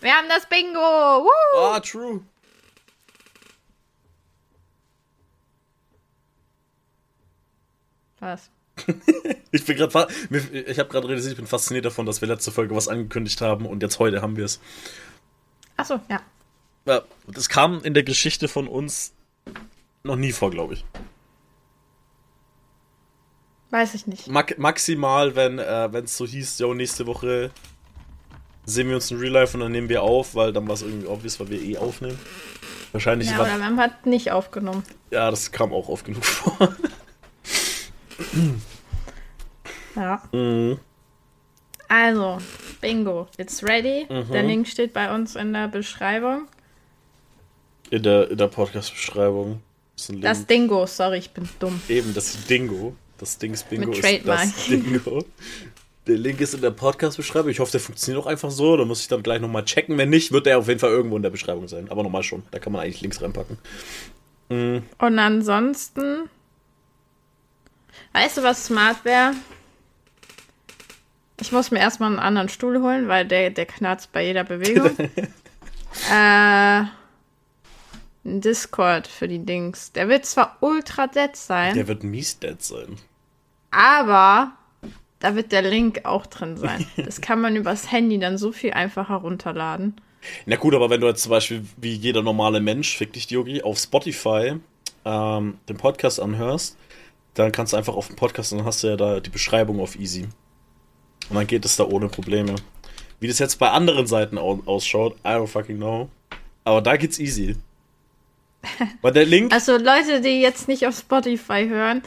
Wir haben das Bingo! Woo! Ah, true. Was? Ich bin gerade, ich habe gerade realisiert, ich bin fasziniert davon, dass wir letzte Folge was angekündigt haben und jetzt heute haben wir es. Achso, ja. Ja, das kam in der Geschichte von uns noch nie vor, glaube ich. Weiß ich nicht. Max maximal, wenn äh, es so hieß, jo, nächste Woche sehen wir uns in Real Life und dann nehmen wir auf, weil dann war es irgendwie obvious, weil wir eh aufnehmen. Wahrscheinlich. Ja, oder halt nicht aufgenommen. Ja, das kam auch oft genug vor. ja. Mhm. Also, Bingo, it's ready. Mhm. Der Link steht bei uns in der Beschreibung. In der, in der Podcast-Beschreibung. Das Dingo, sorry, ich bin dumm. Eben, das Dingo. Das Dings Bingo ist das Dingo. Der Link ist in der Podcast-Beschreibung. Ich hoffe, der funktioniert auch einfach so. Da muss ich dann gleich nochmal checken. Wenn nicht, wird der auf jeden Fall irgendwo in der Beschreibung sein. Aber nochmal schon. Da kann man eigentlich Links reinpacken. Mhm. Und ansonsten. Weißt du, was smart wäre? Ich muss mir erstmal einen anderen Stuhl holen, weil der, der knarzt bei jeder Bewegung. äh ein Discord für die Dings. Der wird zwar ultra dead sein. Der wird mies dead sein. Aber da wird der Link auch drin sein. Das kann man übers Handy dann so viel einfacher runterladen. Na gut, aber wenn du jetzt zum Beispiel wie jeder normale Mensch, fick dich, Yogi, auf Spotify ähm, den Podcast anhörst, dann kannst du einfach auf den Podcast und dann hast du ja da die Beschreibung auf easy. Und dann geht es da ohne Probleme. Wie das jetzt bei anderen Seiten ausschaut, I don't fucking know. Aber da geht's easy. Weil der Link. Also Leute, die jetzt nicht auf Spotify hören,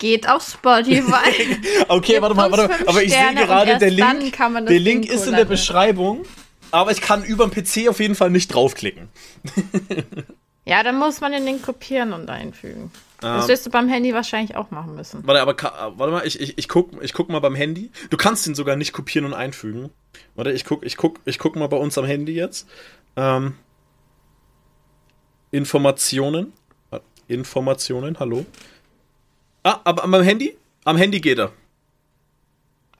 geht auf Spotify. okay, warte mal, warte mal. Aber ich sehe gerade, der Link, der Link ist in der Beschreibung, aber ich kann über den PC auf jeden Fall nicht draufklicken. ja, dann muss man den Link kopieren und einfügen. Das ähm. wirst du beim Handy wahrscheinlich auch machen müssen. Warte, aber warte mal, ich, ich, ich, guck, ich guck mal beim Handy. Du kannst ihn sogar nicht kopieren und einfügen. Warte, ich guck, ich guck, ich guck mal bei uns am Handy jetzt. Ähm, Informationen. Informationen, hallo. Ah, aber am Handy? Am Handy geht er.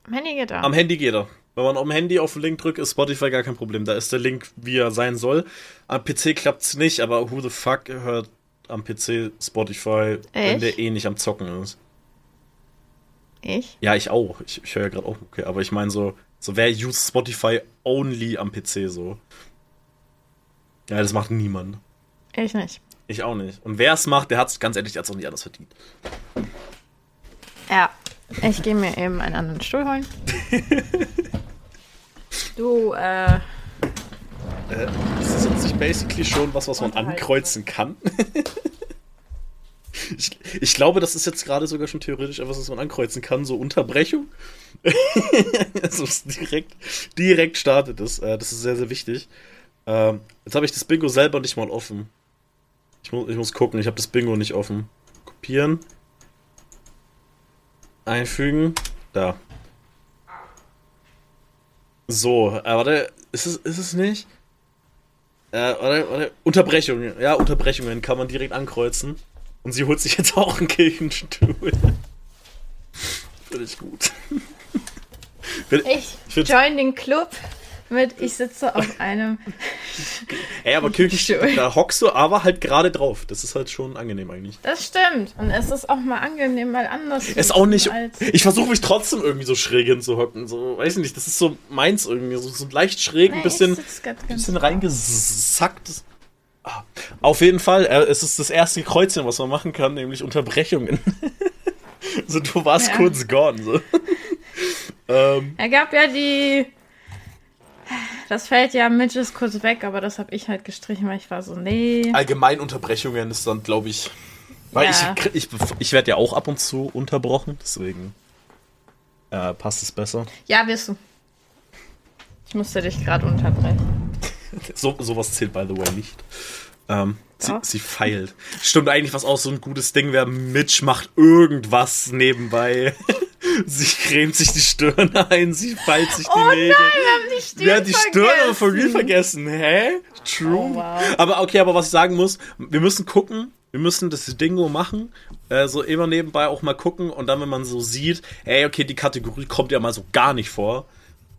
Am Handy geht er. Am Handy geht er. Wenn man am Handy auf den Link drückt, ist Spotify gar kein Problem. Da ist der Link, wie er sein soll. Am PC klappt es nicht, aber who the fuck hört am PC Spotify, Echt? wenn der eh nicht am Zocken ist? Ich? Ja, ich auch. Ich, ich höre ja gerade auch, okay. Aber ich meine so, so wer use Spotify only am PC so? Ja, das macht niemand. Ich nicht. Ich auch nicht. Und wer es macht, der hat es ganz ehrlich jetzt auch nicht anders verdient. Ja. Ich gehe mir eben einen anderen Stuhl holen. du, äh. äh ist das jetzt nicht basically schon was, was man ankreuzen kann? ich, ich glaube, das ist jetzt gerade sogar schon theoretisch etwas, was man ankreuzen kann, so Unterbrechung. also direkt, direkt startet es. Äh, das ist sehr, sehr wichtig. Ähm, jetzt habe ich das Bingo selber nicht mal offen. Ich muss, ich muss gucken, ich habe das Bingo nicht offen. Kopieren. Einfügen. Da. So, äh, warte, ist es, ist es nicht? Äh, warte, warte. Unterbrechungen. Ja, Unterbrechungen kann man direkt ankreuzen. Und sie holt sich jetzt auch einen Kirchenstuhl. Finde ich gut. ich, ich join den Club mit ich sitze auf einem. Ey, aber Kirchenstuhl, da hockst du aber halt gerade drauf. Das ist halt schon angenehm eigentlich. Das stimmt. Und es ist auch mal angenehm, mal anders. Es ist auch nicht. Ich versuche mich trotzdem irgendwie so schräg hinzuhocken. So, weiß ich nicht, das ist so meins irgendwie. So, so leicht schräg, ein bisschen, bisschen reingesackt. Ah, auf jeden Fall, äh, es ist das erste Kreuzchen, was man machen kann, nämlich Unterbrechungen. so, du warst ja. kurz gone. So. ähm, er gab ja die das fällt ja Midges kurz weg, aber das habe ich halt gestrichen, weil ich war so, nee. Allgemein Unterbrechungen ist dann, glaube ich. Weil ja. ich, ich, ich werde ja auch ab und zu unterbrochen, deswegen äh, passt es besser. Ja, wirst du. Ich musste dich gerade unterbrechen. so, sowas zählt, by the way, nicht. Ähm, sie, sie, feilt. Stimmt eigentlich, was auch so ein gutes Ding wäre. Mitch macht irgendwas nebenbei. sie cremt sich die Stirn ein, sie feilt sich die oh Nägel. Nein, wir haben die Stirn Ja, die Stirn aber von mir vergessen. Hä? True. Oh, wow. Aber okay, aber was ich sagen muss, wir müssen gucken, wir müssen das Dingo machen, äh, so immer nebenbei auch mal gucken und dann, wenn man so sieht, hey, okay, die Kategorie kommt ja mal so gar nicht vor,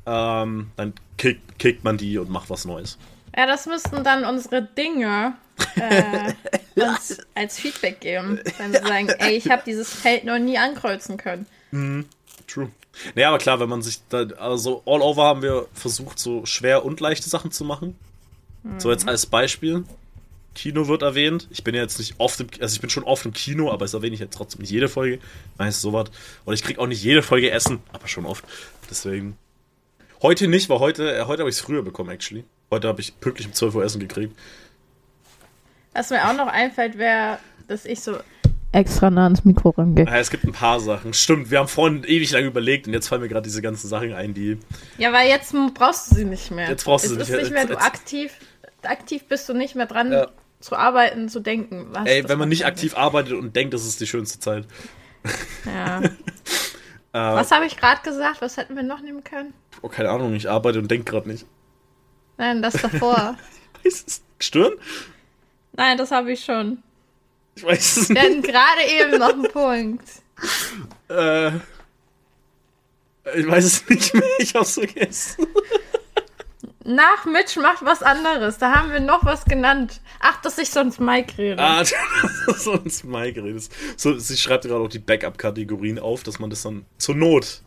ähm, dann kickt, kickt man die und macht was Neues. Ja, das müssten dann unsere Dinge äh, uns als Feedback geben. Wenn sie sagen, ey, ich habe dieses Feld noch nie ankreuzen können. True. Naja, aber klar, wenn man sich da, also all over haben wir versucht, so schwer und leichte Sachen zu machen. So jetzt als Beispiel. Kino wird erwähnt. Ich bin ja jetzt nicht oft im, also ich bin schon oft im Kino, aber das erwähne ich jetzt trotzdem nicht jede Folge. Meist sowas. Und ich krieg auch nicht jede Folge Essen, aber schon oft. Deswegen. Heute nicht, weil heute, äh, heute habe ich es früher bekommen, actually. Heute habe ich pünktlich um 12 Uhr Essen gekriegt. Was mir auch noch einfällt, wäre, dass ich so extra nah ans Mikro rangehe. Ja, es gibt ein paar Sachen. Stimmt, wir haben vorhin ewig lang überlegt und jetzt fallen mir gerade diese ganzen Sachen ein, die. Ja, weil jetzt brauchst du sie nicht mehr. Jetzt brauchst du sie nicht ist mehr. nicht mehr. Du Jetzt- aktiv, aktiv bist du nicht mehr dran Ja. zu arbeiten, zu denken. Was Ey, wenn man nicht aktiv arbeitet und denkt, das ist die schönste Zeit. Ja. Äh, Was habe ich gerade gesagt? Was hätten wir noch nehmen können? oh, keine Ahnung, ich arbeite und denke gerade nicht. Nein, das davor. Ist Stirn? Nein, das habe ich schon. Ich weiß es Wir nicht. hatten gerade eben noch einen Punkt. Äh, ich weiß es nicht mehr, ich hab's vergessen. Nach Mitch macht was anderes. Da haben wir noch was genannt. Ach, dass ich sonst Mike rede. Ah, das ist uns Mike geredet. So, sie schreibt gerade auch die Backup-Kategorien auf, dass man das dann zur Not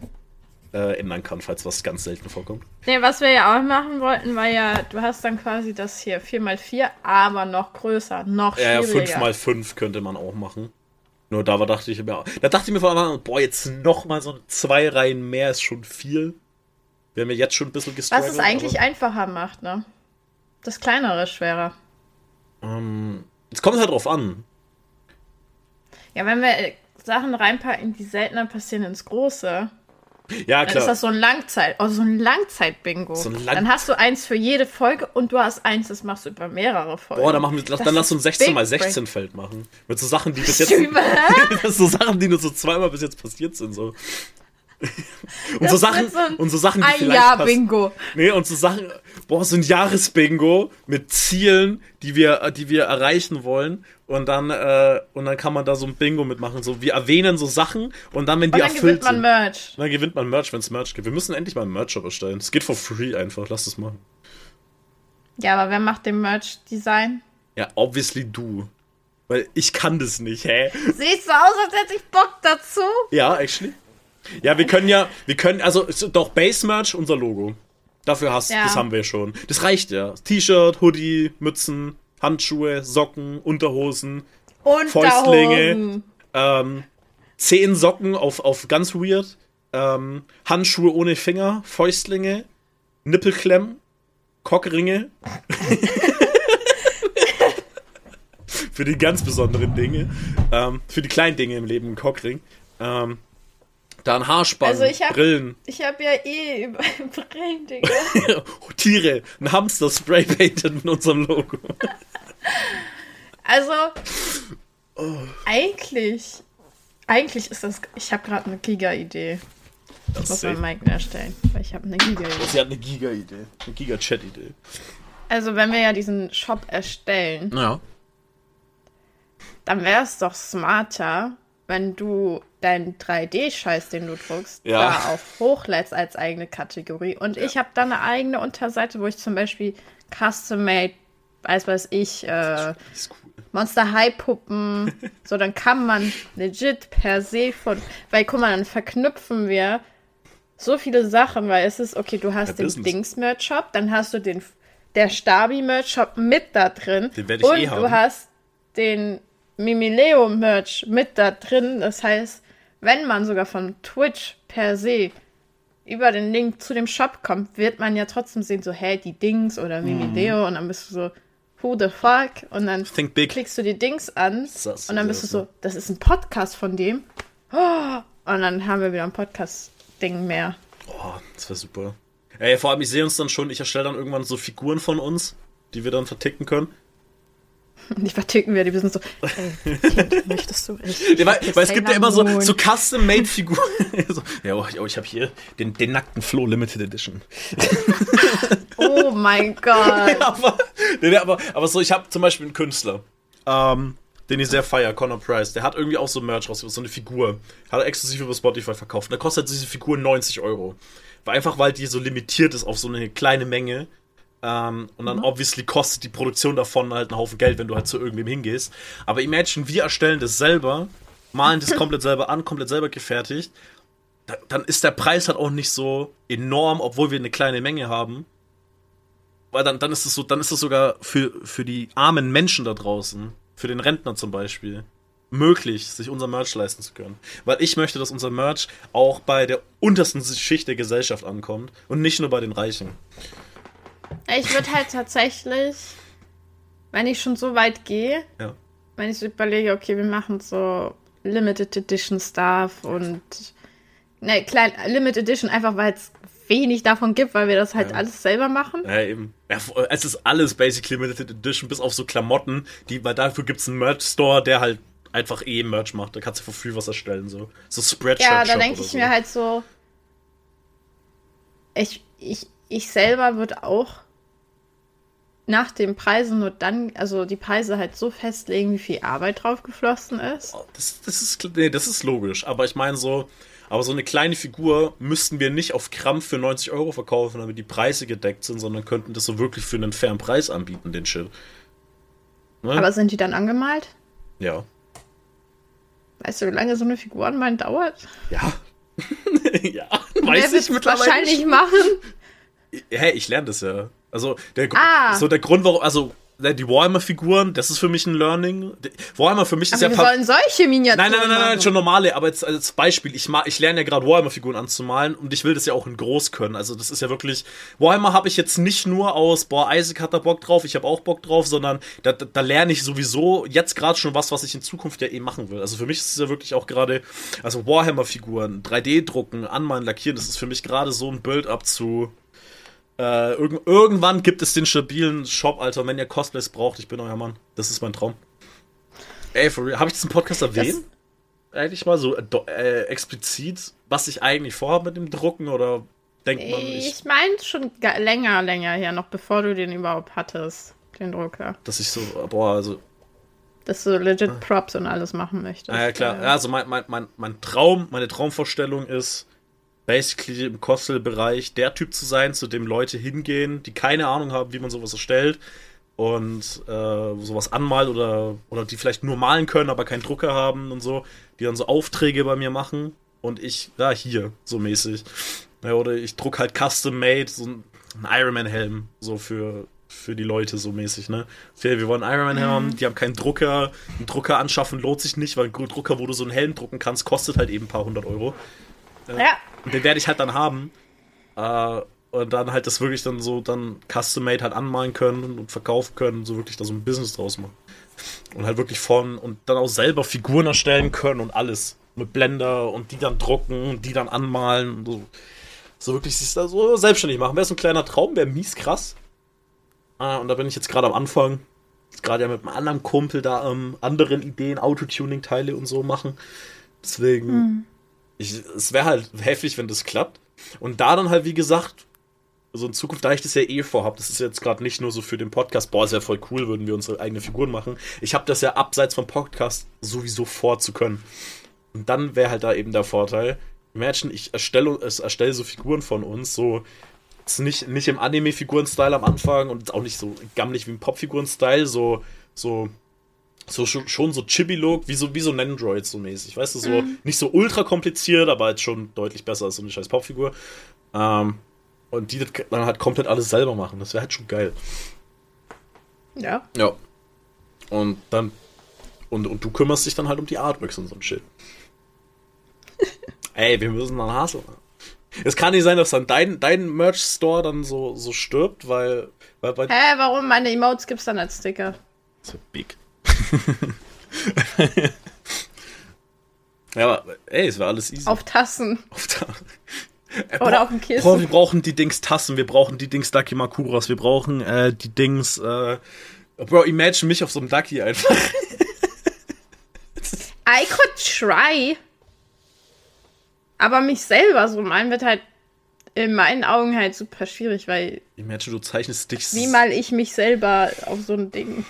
äh, ändern kann, falls was ganz selten vorkommt. Nee, was wir ja auch machen wollten, war ja, du hast dann quasi das hier 4x4, aber noch größer, noch Ja, ja, schwieriger. 5x5 könnte man auch machen. Nur da war, dachte ich mir, da dachte ich mir vor allem, boah, jetzt noch mal so zwei Reihen mehr ist schon viel. Wir haben ja jetzt schon ein bisschen Was gestruggelt. es eigentlich einfacher macht, ne? Das kleinere ist schwerer. ähm, Es kommt halt drauf an. Ja, wenn wir Sachen reinpacken, die seltener passieren ins Große, Ja, dann ist klar. das so ein Langzeit, oh, so ein Langzeit-Bingo. So ein Lang- dann hast du eins für jede Folge und du hast eins, das machst du über mehrere Folgen. Boah, dann, machen wir, Das dann lass uns 16 Big mal Break. 16 Feld machen. Mit so Sachen, die bis jetzt. Das so Sachen, die nur so zweimal bis jetzt passiert sind. So. Und Das so Sachen, so ein und so Sachen, die Ein vielleicht Jahr. Bingo. Nee, und so Sachen, boah, so ein Jahresbingo mit Zielen, die wir, die wir erreichen wollen. Und dann, äh, und dann kann man da so ein Bingo mitmachen. So, wir erwähnen so Sachen und dann, wenn die Und dann erfüllt gewinnt man sind, Merch. dann gewinnt man Merch, wenn es Merch gibt. Wir müssen endlich mal einen Merch-Shop erstellen. Es geht for free einfach. Lass das machen. Ja, aber wer macht den Merch-Design? Ja, obviously du. Weil ich kann das nicht, hä? Siehst so aus, als hätte ich Bock dazu. Ja, actually. Ja, wir können ja, wir können, also so- doch Base Merch, unser Logo. Dafür hast, Ja. das haben wir schon. Das reicht ja. T-Shirt, Hoodie, Mützen, Handschuhe, Socken, Unterhosen, Fäustlinge. Unterhosen. ähm, zehn Socken auf, auf ganz weird, ähm, Handschuhe ohne Finger, Fäustlinge, Nippelklemmen, Cockringe. für die ganz besonderen Dinge. Ähm, für die kleinen Dinge im Leben ein Cockring. Ähm, dann Haarspannen, Also ich hab- Brillen, Ich habe ja eh über Brillen, Digga. Tiere, ein Hamster Spraypainted mit unserem Logo. Also, eigentlich, eigentlich ist das, ich habe gerade eine Giga-Idee. Ich Das muss mal Mike erstellen, weil ich habe eine Giga-Idee. Sie hat eine Giga-Idee. Eine Giga-Chat-Idee. Also, wenn wir ja diesen Shop erstellen, Ja. dann wäre es doch smarter, wenn du deinen 3D-Scheiß, den du druckst, Ja. da auch hochlädst als eigene Kategorie. Und ich habe dann eine eigene Unterseite, wo ich zum Beispiel Custom-Made, weiß weiß ich, äh, cool. Monster High Puppen. so, dann kann man legit per se von. Weil, guck mal, dann verknüpfen wir so viele Sachen, weil es ist, okay, du hast Ja, den Business. Dings-Merch-Shop, dann hast du den der Stabi-Merch-Shop mit da drin. Den werd ich und eh du haben. hast den Mimileo-Merch mit da drin. Das heißt, wenn man sogar von Twitch per se über den Link zu dem Shop kommt, wird man ja trotzdem sehen, so, hey, die Dings oder Mhm. Mimileo und dann bist du so, who the fuck? Und dann klickst du die Dings an Das und dann ist bist du so, das ist ein Podcast von dem. Oh, und dann haben wir wieder ein Podcast-Ding mehr. Oh, das wäre super. Ey, vor allem, ich sehe uns dann schon, ich erstelle dann irgendwann so Figuren von uns, die wir dann verticken können. Die verticken wir, die sind so, ey, Kind, möchtest du? Ich, Ja, weil, weil es gibt ja immer so, so Custom-Made-Figuren. so, ja, oh, oh, ich habe hier den, den nackten Flo Limited Edition. Oh mein Gott. aber, nee, aber, aber so, ich habe zum Beispiel einen Künstler, ähm, den ich sehr feier, Connor Price. Der hat irgendwie auch so Merch rausgebracht, so eine Figur. Hat er exklusiv über Spotify verkauft. Und da kostet diese Figur 90 Euro. einfach weil die so limitiert ist auf so eine kleine Menge. Ähm, und dann mhm. obviously kostet die Produktion davon halt einen Haufen Geld, wenn du halt zu irgendwem hingehst. Aber imagine, wir erstellen das selber, malen das komplett selber an, komplett selber gefertigt. Da, dann ist der Preis halt auch nicht so enorm, obwohl wir eine kleine Menge haben. Weil dann, dann ist es so, dann ist es sogar für, für die armen Menschen da draußen, für den Rentner zum Beispiel, möglich, sich unser Merch leisten zu können. Weil ich möchte, dass unser Merch auch bei der untersten Schicht der Gesellschaft ankommt und nicht nur bei den Reichen. Ich würde halt tatsächlich, wenn ich schon so weit gehe, ja. wenn ich so überlege, okay, wir machen so Limited Edition Stuff und ne, klein, Limited Edition einfach, weil es wenig davon gibt, weil wir das halt ja. alles selber machen. Ja, eben. Ja, es ist alles basically Limited Edition, bis auf so Klamotten, die, weil dafür gibt es einen Merch-Store, der halt einfach eh Merch macht. Da kannst du für free was erstellen, so. So Spreadshirt. Ja, da denke ich so. mir halt so. Ich, ich, ich selber würde auch nach den Preisen nur dann, also die Preise halt so festlegen, wie viel Arbeit drauf geflossen ist. Oh, das, das ist, nee, das ist logisch. Aber ich meine so, aber so eine kleine Figur müssten wir nicht auf Krampf für 90 Euro verkaufen, damit die Preise gedeckt sind, sondern könnten das so wirklich für einen fairen Preis anbieten, den Shit. Ne? Aber sind die dann angemalt? Ja. Weißt du, wie lange so eine Figur anmalen dauert? Ja. ja, weiß Wer ich mittlerweile wahrscheinlich nicht. machen. Hey, ich lerne das ja. Also der, ah. so der Grund, warum, also die Warhammer-Figuren, das ist für mich ein Learning. Warhammer für mich ist aber ja. Wir sollen solche Miniaturen. Nein, nein, nein, nein, nein, schon normale. Aber jetzt als Beispiel, ich, ich lerne ja gerade Warhammer-Figuren anzumalen und ich will das ja auch in groß können. Also das ist ja wirklich. Warhammer habe ich jetzt nicht nur aus, boah, Isaac hat da Bock drauf, ich habe auch Bock drauf, sondern da, da, da lerne ich sowieso jetzt gerade schon was, was ich in Zukunft ja eh machen will. Also für mich ist es ja wirklich auch gerade, also Warhammer-Figuren, 3D-Drucken, anmalen, lackieren, das ist für mich gerade so ein Build-up zu äh, irg irgendwann gibt es den stabilen Shop, Alter. Wenn ihr Cosplays braucht, ich bin euer Mann. Das ist mein Traum. Ey, for real. Habe ich das im Podcast erwähnt? Das eigentlich mal so äh, explizit, was ich eigentlich vorhabe mit dem Drucken oder denkt man nicht? Ich meine schon länger, länger her, noch bevor du den überhaupt hattest, den Drucker. Dass ich so, boah, also. Dass du legit ah. Props und alles machen möchtest. Ah, ja, klar. Also mein, mein, mein, mein Traum, meine Traumvorstellung ist, basically im Cosplay-Bereich der Typ zu sein, zu dem Leute hingehen, die keine Ahnung haben, wie man sowas erstellt und äh, sowas anmalt oder, oder die vielleicht nur malen können, aber keinen Drucker haben und so, die dann so Aufträge bei mir machen und ich, ja, hier, so mäßig. Ja, oder ich druck halt custom-made, so ein Ironman-Helm, so für, für die Leute so mäßig, ne? Wir wollen Ironman mhm. haben, die haben keinen Drucker, einen Drucker anschaffen lohnt sich nicht, weil ein Drucker, wo du so einen Helm drucken kannst, kostet halt eben ein paar hundert Euro. Ja. Und den werde ich halt dann haben. Äh, und dann halt das wirklich dann so dann custom-made halt anmalen können und verkaufen können, so wirklich da so ein Business draus machen. Und halt wirklich von und dann auch selber Figuren erstellen können und alles. Mit Blender und die dann drucken und die dann anmalen. Und so. so wirklich sich da so selbstständig machen. Wäre so ein kleiner Traum, wäre mies krass. Ah, und da bin ich jetzt gerade am Anfang. Gerade ja mit einem anderen Kumpel da ähm, anderen Ideen, Autotuning-Teile und so machen. Deswegen. Mhm ich, es wäre halt heftig, wenn das klappt. Und da dann halt, wie gesagt, so in Zukunft, da ich das ja eh vorhab, das ist jetzt gerade nicht nur so für den Podcast, boah, ist ja voll cool, würden wir unsere eigene Figuren machen. Ich habe das ja abseits vom Podcast sowieso vor zu können. Und dann wäre halt da eben der Vorteil. Imagine, ich erstelle, erstelle so Figuren von uns, so ist nicht, nicht im Anime-Figuren-Style am Anfang und auch nicht so gammelig wie im Pop-Figuren-Style, so, so so schon, schon so Chibi-Look, wie so, wie so ein Android so mäßig. Weißt du, so mhm. nicht so ultra kompliziert, aber halt schon deutlich besser als so eine scheiß Popfigur. Ähm, und die dann halt komplett alles selber machen. Das wäre halt schon geil. Ja. Ja. Und dann. Und, und du kümmerst dich dann halt um die Artworks und so ein Shit. Ey, wir müssen dann Hassel Es kann nicht sein, dass dann dein, dein Merch-Store dann so, so stirbt, weil. weil, weil Hä, warum? Meine Emotes gibt's dann als Sticker. So big. ja, aber ey, es war alles easy. Auf Tassen. Auf Tassen. Äh, Oder auf dem Kissen. Boah, wir brauchen die Dings Tassen, wir brauchen die Dings Dakimakuras, wir brauchen äh, die Dings. Äh, Bro, imagine mich auf so einem Ducky einfach. I could try. Aber mich selber so meinen wird halt in meinen Augen halt super schwierig, weil. Imagine, du zeichnest dich. Wie mal ich mich selber auf so ein Ding.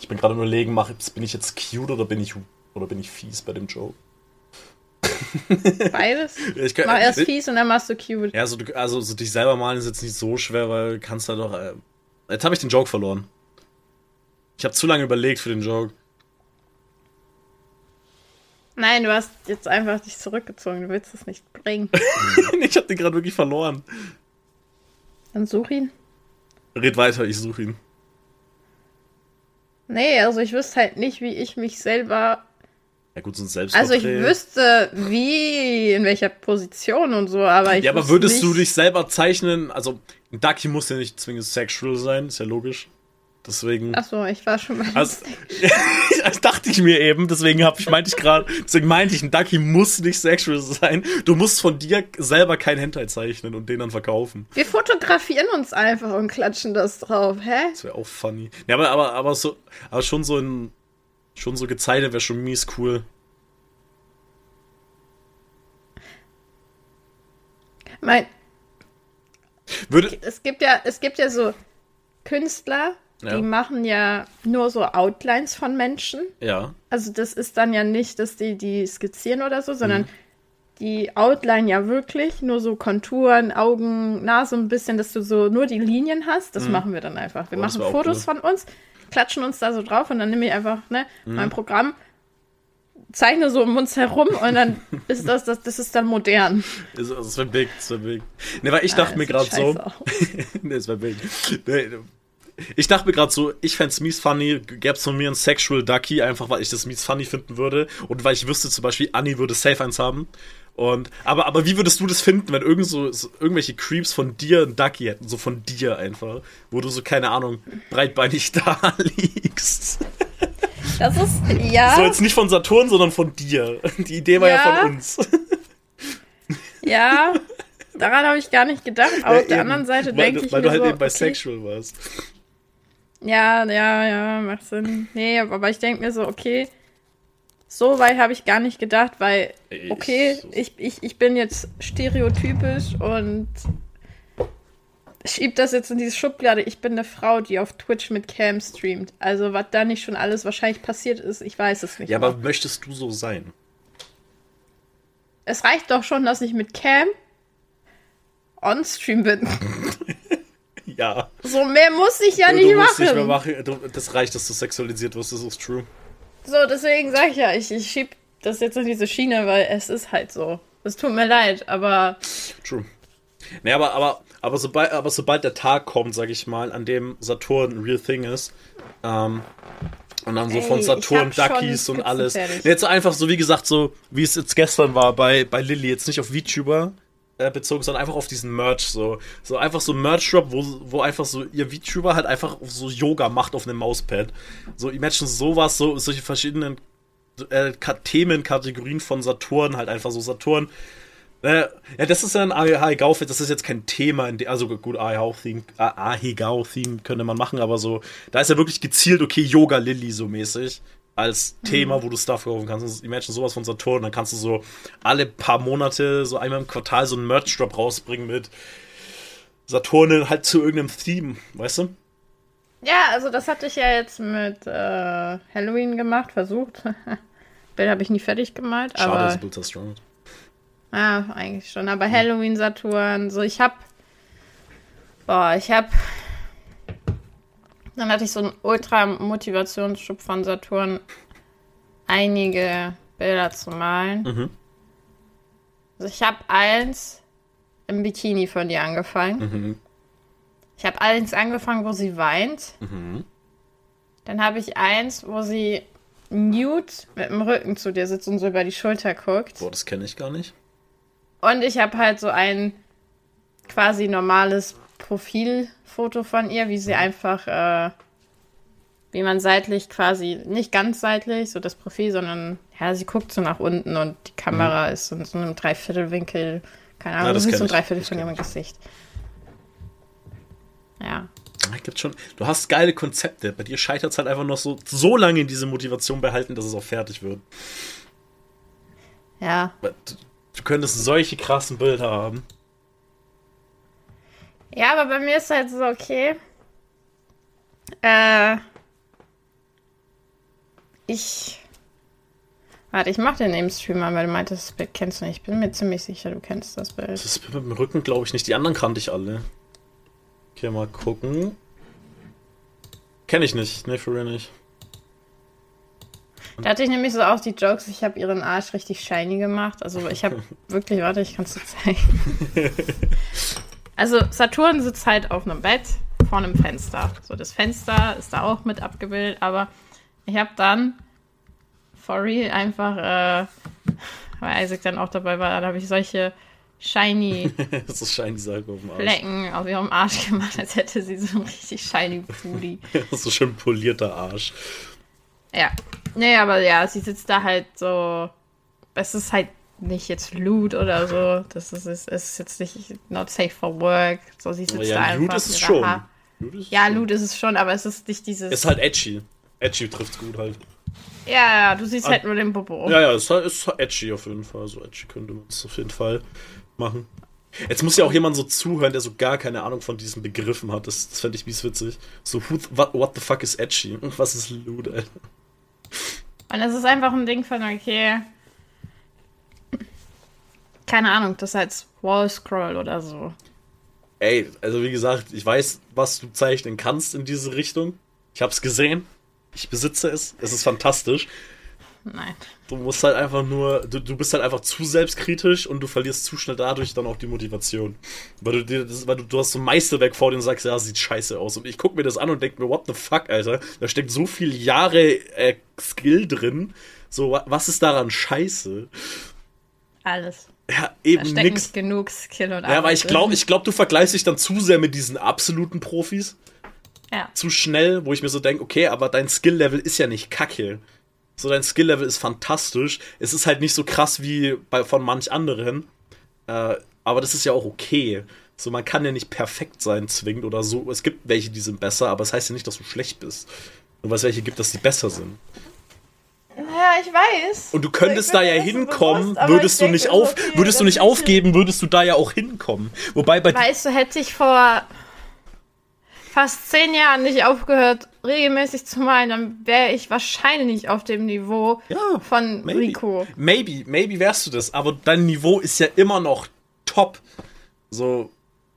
Ich bin gerade überlegen, mach, bin ich jetzt cute oder bin ich, oder bin ich fies bei dem Joke? Beides? Ich kann, Mach erst fies und dann machst du cute. Ja, so, also so dich selber malen ist jetzt nicht so schwer, weil du kannst da doch. Äh, jetzt habe ich den Joke verloren. Ich habe zu lange überlegt für den Joke. Nein, du hast jetzt einfach dich zurückgezogen. Du willst es nicht bringen. ich habe den gerade wirklich verloren. Dann such ihn. Red weiter, ich suche ihn. Nee, also ich wüsste halt nicht, wie ich mich selber. Ja gut, so ein Also ich wüsste, wie, in welcher Position und so, aber ich. Ja, aber würdest du nicht- dich selber zeichnen? Also, ein Ducky muss ja nicht zwingend sexual sein, ist ja logisch. Deswegen. Achso, ich war schon mal. Also, das dachte ich mir eben, deswegen hab ich, meinte ich gerade, deswegen meinte ich, ein Ducky muss nicht sexual sein. Du musst von dir selber kein Hentai zeichnen und den dann verkaufen. Wir fotografieren uns einfach und klatschen das drauf, hä? Das wäre auch funny. Ja, aber, aber, aber so, aber schon so in, schon so gezeichnet wäre schon mies cool. Mein, Würde, es gibt ja, es gibt ja so Künstler, Ja. die machen ja nur so Outlines von Menschen. ja. Also das ist dann ja nicht, dass die die skizzieren oder so, sondern Mhm. die outline ja wirklich nur so Konturen, Augen, Nase ein bisschen, dass du so nur die Linien hast. Das machen wir dann einfach. Wir Mhm. Oh, machen Fotos von uns, klatschen uns da so drauf und dann nehme ich einfach ne, Mhm. mein Programm, zeichne so um uns herum und dann ist das, das, das ist dann modern. Das, das wäre big, das wäre big. Ne, weil ich Ah, dachte mir gerade so. das wäre big. Nee, ich dachte mir gerade so, ich fänd's mies funny, gäb's von mir ein Sexual Ducky, einfach weil ich das mies funny finden würde und weil ich wüsste zum Beispiel, Annie würde safe eins haben. Und, aber, aber wie würdest du das finden, wenn irgend so, so irgendwelche Creeps von dir ein Ducky hätten, so von dir einfach, wo du so, keine Ahnung, breitbeinig da liegst. Das ist, ja, So jetzt nicht von Saturn, sondern von dir. Die Idee war ja, Ja. von uns. ja, daran habe ich gar nicht gedacht. Aber auf der Ja, anderen eben. Seite weil, denke ich Weil mir du halt so, eben bei okay, Sexual warst. Ja, ja, ja, macht Sinn. Nee, aber ich denke mir so, okay, so weit habe ich gar nicht gedacht, weil, okay, ich, ich, ich bin jetzt stereotypisch und schieb das jetzt in diese Schublade. Ich bin eine Frau, die auf Twitch mit Cam streamt. Also, was da nicht schon alles wahrscheinlich passiert ist, ich weiß es nicht. Ja, mehr. aber möchtest du so sein? es reicht doch schon, dass ich mit Cam on Stream bin. Ja. So mehr muss ich ja du, nicht du musst machen. nicht mehr machen. Du, das reicht, dass du sexualisiert wirst, das ist true. So, deswegen sage ich ja, ich, ich schieb das jetzt in diese Schiene, weil es ist halt so. Es tut mir leid, aber True. Nee, aber, aber, aber, sobald, aber sobald der Tag kommt, sag ich mal, an dem Saturn ein real thing ist, ähm, und dann so Ey, von Saturn Duckies und alles. fertig. Jetzt einfach so, wie gesagt, so, wie es jetzt gestern war bei, bei Lilly, jetzt nicht auf VTuber äh, bezogen, sondern einfach auf diesen Merch, so. So einfach so Merch-Drop, wo, wo einfach so ihr VTuber halt einfach so Yoga macht auf einem Mauspad. So, imagine sowas, so, solche verschiedenen äh, Ka- Themenkategorien von Saturn, halt einfach so Saturn. Äh, ja, das ist ja ein Ahegao-Fit, das ist jetzt kein Thema, in also gut, Ahegao-Theme Ahegao-Theme könnte man machen, aber so, da ist ja wirklich gezielt, okay, Yoga Lilly so mäßig als Thema, wo du Stuff kaufen kannst. Also, Imagine sowas von Saturn, dann kannst du so alle paar Monate, so einmal im Quartal so einen Merch-Drop rausbringen mit Saturn halt zu irgendeinem Theme, weißt du? ja, also das hatte ich ja jetzt mit äh, Halloween gemacht, versucht. Bild habe ich nie fertig gemalt, Schade, aber dass Bild strong ist. ja, eigentlich schon. Aber Halloween Saturn, so ich hab, boah, ich hab, dann hatte ich so einen ultra Motivationsschub von Saturn, einige Bilder zu malen. Mhm. Also ich habe eins im Bikini von dir angefangen. Mhm. Ich habe eins angefangen, wo sie weint. Mhm. Dann habe ich eins, wo sie nude mit dem Rücken zu dir sitzt und so über die Schulter guckt. Boah, das kenne ich gar nicht. Und ich habe halt so ein quasi normales Profilfoto von ihr, wie sie einfach, äh, wie man seitlich quasi, nicht ganz seitlich, so das Profil, sondern ja, sie guckt so nach unten und die Kamera ist in so einem Dreiviertelwinkel, keine Ahnung, Ja, das ist so ein. Dreiviertel von ihrem Gesicht. Ja. Gibt schon. Du hast geile Konzepte. Bei dir scheitert es halt einfach noch so, so lange in diese Motivation behalten, dass es auch fertig wird. Ja. Du, du könntest solche krassen Bilder haben. Ja, aber bei mir ist halt so, okay. Äh, ich Warte, ich mach den im Stream an, weil du meintest, das Bild kennst du nicht. Ich bin mir ziemlich sicher, du kennst das Bild. Das ist mit dem Rücken, glaube ich, nicht. Die anderen kannte ich alle. Okay, mal gucken. Kenne ich nicht. Ne, für real nicht. Da hatte ich nämlich so auch die Jokes, ich habe ihren Arsch richtig shiny gemacht. Also ich habe wirklich, warte, ich kann es dir zeigen. Also Saturn sitzt halt auf einem Bett vor einem Fenster. So, das Fenster ist da auch mit abgebildet, aber ich habe dann for real einfach, äh, weil Isaac dann auch dabei war, da habe ich solche shiny das ist shiny auf dem Arsch. Flecken auf ihrem Arsch gemacht, als hätte sie so einen richtig shiny Booty. Das ist so schön polierter Arsch. Ja. Nee, aber ja, sie sitzt da halt so. Es ist halt nicht jetzt Loot oder so. Das ist, es ist jetzt nicht not safe for work. So, sie sitzt Aber ja, da Loot einfach. ist es schon. Loot ist Ja. Loot ist es schon, aber es ist nicht dieses. Ist halt edgy. Edgy trifft's gut halt. ja, ja, du siehst Ah. halt nur den Popo. Ja, ja, ist, halt- ist edgy auf jeden Fall. So edgy könnte man es auf jeden Fall machen. Jetzt muss ja auch jemand so zuhören, der so gar keine Ahnung von diesen Begriffen hat. Das, das fände ich mies witzig. So, who, what, what the fuck is edgy? Und was ist Loot, Alter? Und es ist einfach ein Ding von, okay. Keine Ahnung, das heißt Wall Scroll oder so. Ey, also wie gesagt, ich weiß, was du zeichnen kannst in diese Richtung. Ich hab's gesehen. Ich besitze es. Es ist fantastisch. Nein. Du musst halt einfach nur, du, du bist halt einfach zu selbstkritisch und du verlierst zu schnell dadurch dann auch die Motivation. Weil du dir, das, weil du, du hast so ein Meisterwerk vor dir und sagst, ja, sieht scheiße aus. Und ich guck mir das an und denk mir, what the fuck, Alter? Da steckt so viel Jahre äh, Skill drin. So, wa- was ist daran scheiße? Alles. Ja, Da eben steckt nix. genug Skill und Ja, aber ich glaube, ich glaub, du vergleichst dich dann zu sehr mit diesen absoluten Profis. Ja. Zu schnell, wo ich mir so denke, okay, aber dein Skill-Level ist ja nicht kacke. So, dein Skill-Level ist fantastisch. Es ist halt nicht so krass wie bei, von manch anderen. Äh, aber das ist ja auch okay. So, man kann ja nicht perfekt sein zwingend oder so. Es gibt welche, die sind besser, aber es heißt ja nicht, dass du schlecht bist. Nur weil es welche gibt, dass die besser sind. Ich weiß. Und du könntest da ja hinkommen, bewusst, würdest du nicht auf, okay, würdest du nicht aufgeben, würdest du da ja auch hinkommen. Wobei bei Weißt du, hätte ich vor fast zehn Jahren nicht aufgehört, regelmäßig zu malen, dann wäre ich wahrscheinlich nicht auf dem Niveau Ja, von maybe. Rico. Maybe, maybe wärst du das, aber dein Niveau ist ja immer noch top. So,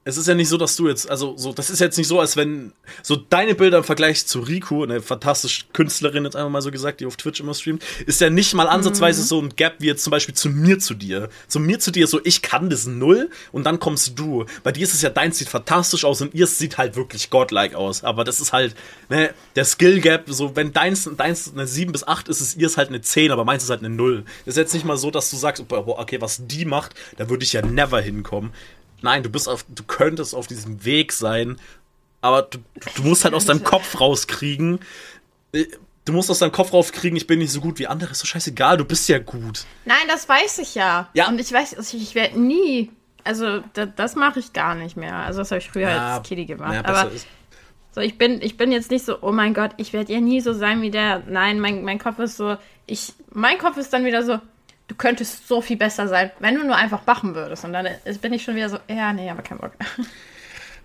es ist ja nicht so, dass du jetzt, also so, das ist jetzt nicht so, als wenn so deine Bilder im Vergleich zu Rico, eine fantastische Künstlerin, jetzt einfach mal so gesagt, die auf Twitch immer streamt, ist ja nicht mal ansatzweise so ein Gap wie jetzt zum Beispiel zu mir zu dir. Zu mir zu dir so, ich kann das null und dann kommst du. Bei dir ist es ja, deins sieht fantastisch aus und ihr sieht halt wirklich godlike aus. Aber das ist halt, ne, der Skill Gap, so, wenn deins, deins eine 7 bis 8 ist, ist ihr es halt eine 10, aber meins ist halt eine 0. Das ist jetzt nicht mal so, dass du sagst, okay, was die macht, da würde ich ja never hinkommen. Nein, du bist auf, du könntest auf diesem Weg sein, aber du, du musst halt aus deinem Kopf rauskriegen. äh, Du musst aus deinem Kopf rauskriegen, ich bin nicht so gut wie andere. Ist doch scheißegal, du bist ja gut. Nein, das weiß ich ja. Ja. Und ich weiß, ich werde nie. Also, da, das mache ich gar nicht mehr. Also, das habe ich früher Ja, als Kitty gemacht. ja, Aber ist- so, ich bin, ich bin jetzt nicht so, oh mein Gott, ich werde ja nie so sein wie der. Nein, mein, mein Kopf ist so, ich, mein Kopf ist dann wieder so, du könntest so viel besser sein, wenn du nur einfach machen würdest. Und dann bin ich schon wieder so, ja, nee, aber kein Bock.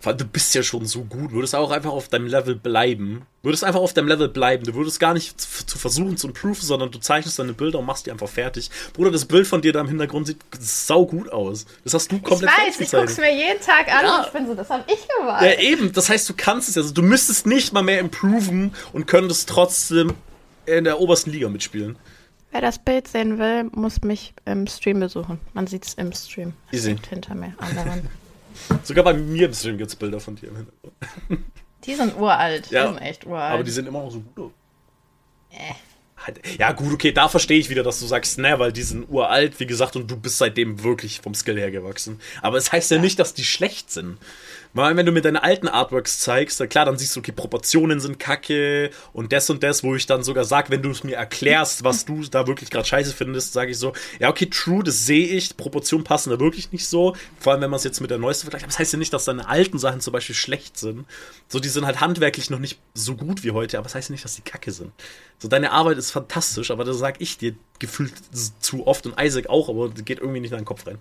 Vor allem, du bist ja schon so gut. Würdest auch einfach auf deinem Level bleiben. Würdest einfach auf deinem Level bleiben. Du würdest gar nicht zu, zu versuchen zu improven, sondern du zeichnest deine Bilder und machst die einfach fertig. Bruder, das Bild von dir da im Hintergrund sieht sau gut aus. Das hast du Ich komplett weiß, ich guck's mir jeden Tag an Ja. und ich bin so, das habe ich gemacht. Ja, eben. Das heißt, du kannst es ja. Also, du müsstest nicht mal mehr improven und könntest trotzdem in der obersten Liga mitspielen. Wer das Bild sehen will, muss mich im Stream besuchen. Man sieht's im Stream. Es Easy. liegt hinter mir an der Wand. Sogar bei mir im Stream gibt's Bilder von dir im Hintergrund. Die sind uralt. Ja, die sind echt uralt. Aber die sehen immer noch so gut. Äh. Halt- Ja, gut, okay, da verstehe ich wieder, dass du sagst, ne, weil die sind uralt, wie gesagt, und du bist seitdem wirklich vom Skill her gewachsen. Aber es heißt ja, nicht, dass die schlecht sind. Weil wenn du mir deine alten Artworks zeigst, dann klar, dann siehst du, okay, Proportionen sind kacke und das und das, wo ich dann sogar sag, wenn du es mir erklärst, was du da wirklich gerade scheiße findest, sage ich so, ja, okay, true, das sehe ich, Proportionen passen da wirklich nicht so. Vor allem, wenn man es jetzt mit der neuesten vergleicht. Aber das heißt ja nicht, dass deine alten Sachen zum Beispiel schlecht sind. So, die sind halt handwerklich noch nicht so gut wie heute, aber das heißt ja nicht, dass die kacke sind. So, deine Arbeit ist fantastisch, aber das sag ich dir gefühlt zu oft und Isaac auch, aber das geht irgendwie nicht in deinen Kopf rein.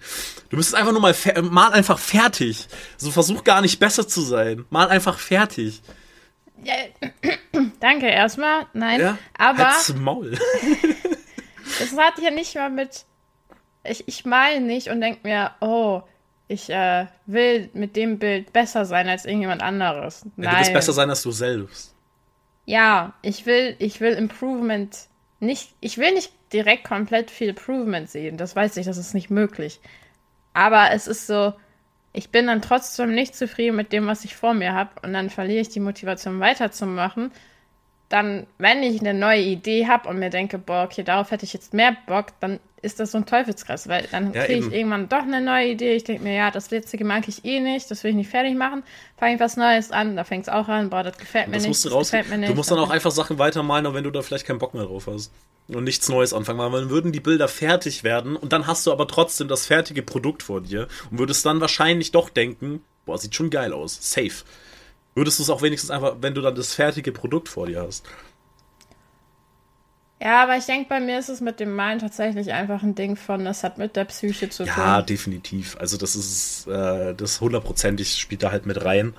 Du müsstest einfach nur mal, mal einfach fertig. So, versuch gar nicht besser zu sein. Mal einfach fertig. Ja, danke erstmal. Nein. Ja? Aber Halt's Maul. Das hat ja nicht mal mit. Ich, ich mal nicht und denke mir, oh, ich äh, will mit dem Bild besser sein als irgendjemand anderes. Nein. Du willst besser sein als du selbst. Ja, ich will, ich will Improvement nicht, ich will nicht direkt komplett viel Improvement sehen. Das weiß ich, das ist nicht möglich. Aber es ist so, ich bin dann trotzdem nicht zufrieden mit dem, was ich vor mir habe und dann verliere ich die Motivation weiterzumachen. Dann, wenn ich eine neue Idee habe und mir denke, boah, okay, darauf hätte ich jetzt mehr Bock, dann ist das so ein Teufelskreis, weil dann ja, kriege ich irgendwann doch eine neue Idee. Ich denke mir, ja, das letzte mag ich eh nicht, das will ich nicht fertig machen. Fange ich was Neues an, da fängt es auch an, boah, das gefällt mir das nicht. Musst du, raus, gefällt mir nicht. du musst dann auch einfach Sachen weitermalen, auch wenn du da vielleicht keinen Bock mehr drauf hast. Und nichts Neues anfangen, weil dann würden die Bilder fertig werden und dann hast du aber trotzdem das fertige Produkt vor dir und würdest dann wahrscheinlich doch denken, boah, sieht schon geil aus, safe. Würdest du es auch wenigstens einfach, wenn du dann das fertige Produkt vor dir hast. Ja, aber ich denke, bei mir ist es mit dem Malen tatsächlich einfach ein Ding von, das hat mit der Psyche zu tun. Ja, definitiv. Also das ist, äh, das hundertprozentig spielt da halt mit rein.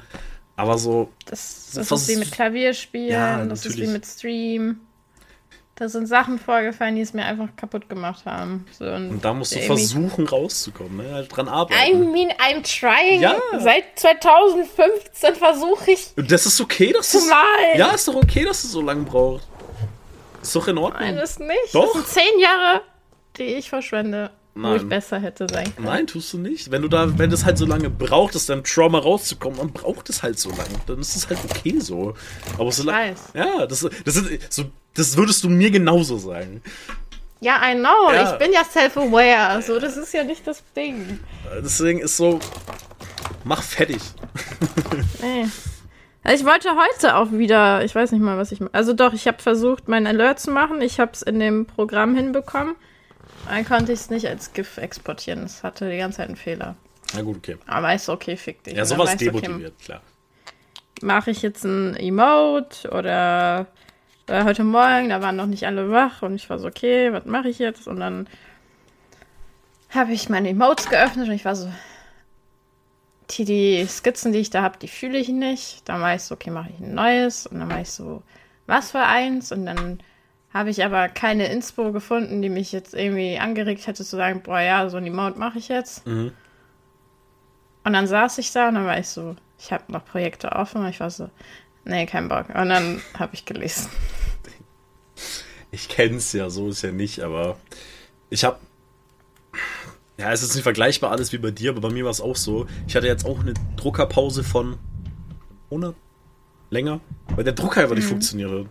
Aber so. Das, das ist wie mit Klavierspielen, ja, das ist wie mit Stream. Da sind Sachen vorgefallen, die es mir einfach kaputt gemacht haben. So, und, und, da musst du versuchen rauszukommen, ne? halt dran arbeiten. I mean, I'm trying. Ja. Seit 2015 versuche ich. Das ist okay, dass zu malen. Ja, ist doch okay, dass es so lange braucht. Ist doch in Ordnung. Nein, das nicht. Doch. Das sind zehn Jahre, die ich verschwende. Nein. Wo ich besser hätte sein können. Nein, tust du nicht. Wenn du da, wenn das halt so lange braucht, ist dein Trauma rauszukommen, dann braucht es halt so lange. Dann ist es halt okay so. Aber so lange. Ja, das, das, ist, so, das würdest du mir genauso sagen. Ja, I know. Ja. Ich bin ja self-aware. So, das ist ja nicht das Ding. Deswegen ist so. Mach fertig. Nee. Ich wollte heute auch wieder, ich weiß nicht mal, was ich. Also doch, ich habe versucht, mein Alert zu machen. Ich habe es in dem Programm hinbekommen. Dann konnte ich es nicht als GIF exportieren. Es hatte die ganze Zeit einen Fehler. Na gut, okay. Aber ist okay, fick dich. Ja, sowas demotiviert, okay, klar. Mache ich jetzt ein Emote oder äh, heute Morgen, da waren noch nicht alle wach und ich war so, okay, was mache ich jetzt? Und dann habe ich meine Emotes geöffnet und ich war so, die, die Skizzen, die ich da habe, die fühle ich nicht. Dann war ich so, okay, mache ich ein neues. Und dann war ich so, was für eins? Und dann habe ich aber keine Inspo gefunden, die mich jetzt irgendwie angeregt hätte zu sagen, boah, ja, so ein Emote mache ich jetzt. Mhm. Und dann saß ich da und dann war ich so, ich habe noch Projekte offen und ich war so, nee, kein Bock. Und dann habe ich gelesen. Ich kenne es ja, so ist ja nicht, aber ich habe ja, es ist nicht vergleichbar alles wie bei dir, aber bei mir war es auch so. Ich hatte jetzt auch eine Druckerpause von Monat länger, weil der Drucker einfach nicht mhm. funktioniert hat.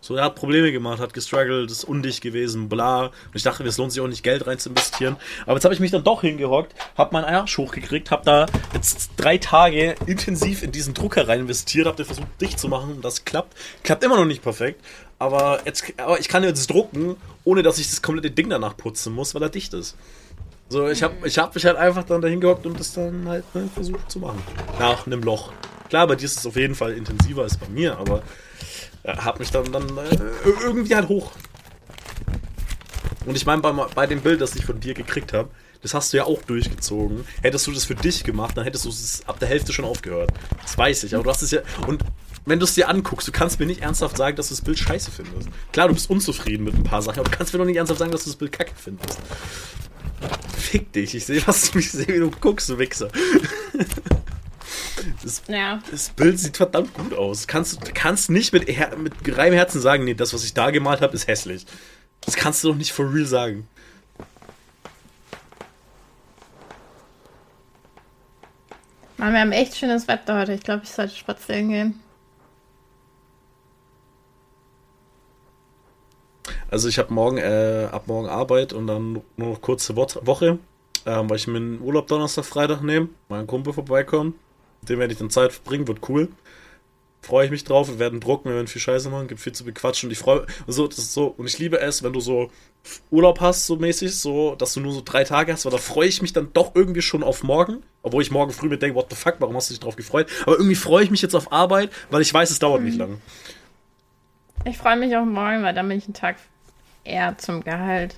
So, er hat Probleme gemacht, hat gestruggelt, ist undicht gewesen, bla. Und ich dachte, es lohnt sich auch nicht, Geld rein zu investieren. Aber jetzt habe ich mich dann doch hingehockt, habe meinen Arsch hochgekriegt, habe da jetzt drei Tage intensiv in diesen Drucker rein investiert, habe den versucht dicht zu machen und das klappt. Klappt immer noch nicht perfekt, aber, jetzt, aber ich kann jetzt drucken, ohne dass ich das komplette Ding danach putzen muss, weil er dicht ist. So, ich habe ich hab mich halt einfach dann dahin gehockt und das dann halt ne, versucht zu machen. Nach einem Loch. Klar, bei dir ist es auf jeden Fall intensiver als bei mir, aber äh, hab mich dann, dann äh, irgendwie halt hoch. Und ich meine, bei, bei dem Bild, das ich von dir gekriegt habe, das hast du ja auch durchgezogen. Hättest du das für dich gemacht, dann hättest du es ab der Hälfte schon aufgehört. Das weiß ich, aber du hast es ja. Und wenn du es dir anguckst, du kannst mir nicht ernsthaft sagen, dass du das Bild scheiße findest. Klar, du bist unzufrieden mit ein paar Sachen, aber du kannst mir doch nicht ernsthaft sagen, dass du das Bild kacke findest. Fick dich, ich sehe, was du mich sehe, wie du guckst, du Wichser. Das, ja. das, Bild sieht verdammt gut aus. Kannst, du kannst nicht mit, mit reinem Herzen sagen, nee, das, was ich da gemalt habe, ist hässlich. Das kannst du doch nicht for real sagen. Mann, wir haben echt schönes Wetter heute. Ich glaube, ich sollte spazieren gehen. Also ich habe morgen, äh, ab morgen Arbeit und dann nur noch kurze Wo Woche, ähm, weil ich mir einen Urlaub Donnerstag, Freitag nehme, mein Kumpel vorbeikommt. Mit dem werde ich dann Zeit verbringen, wird cool. Freue ich mich drauf, wir werden drucken, wir werden viel Scheiße machen, gibt viel zu bequatschen und ich freue so, das ist so, und ich liebe es, wenn du so Urlaub hast, so mäßig, so, dass du nur so drei Tage hast, weil da freue ich mich dann doch irgendwie schon auf morgen, obwohl ich morgen früh mir denke, what the fuck, warum hast du dich drauf gefreut? Aber irgendwie freue ich mich jetzt auf Arbeit, weil ich weiß, es dauert mhm. nicht lange. Ich freue mich auch morgen, weil dann bin ich einen Tag eher zum Gehalt.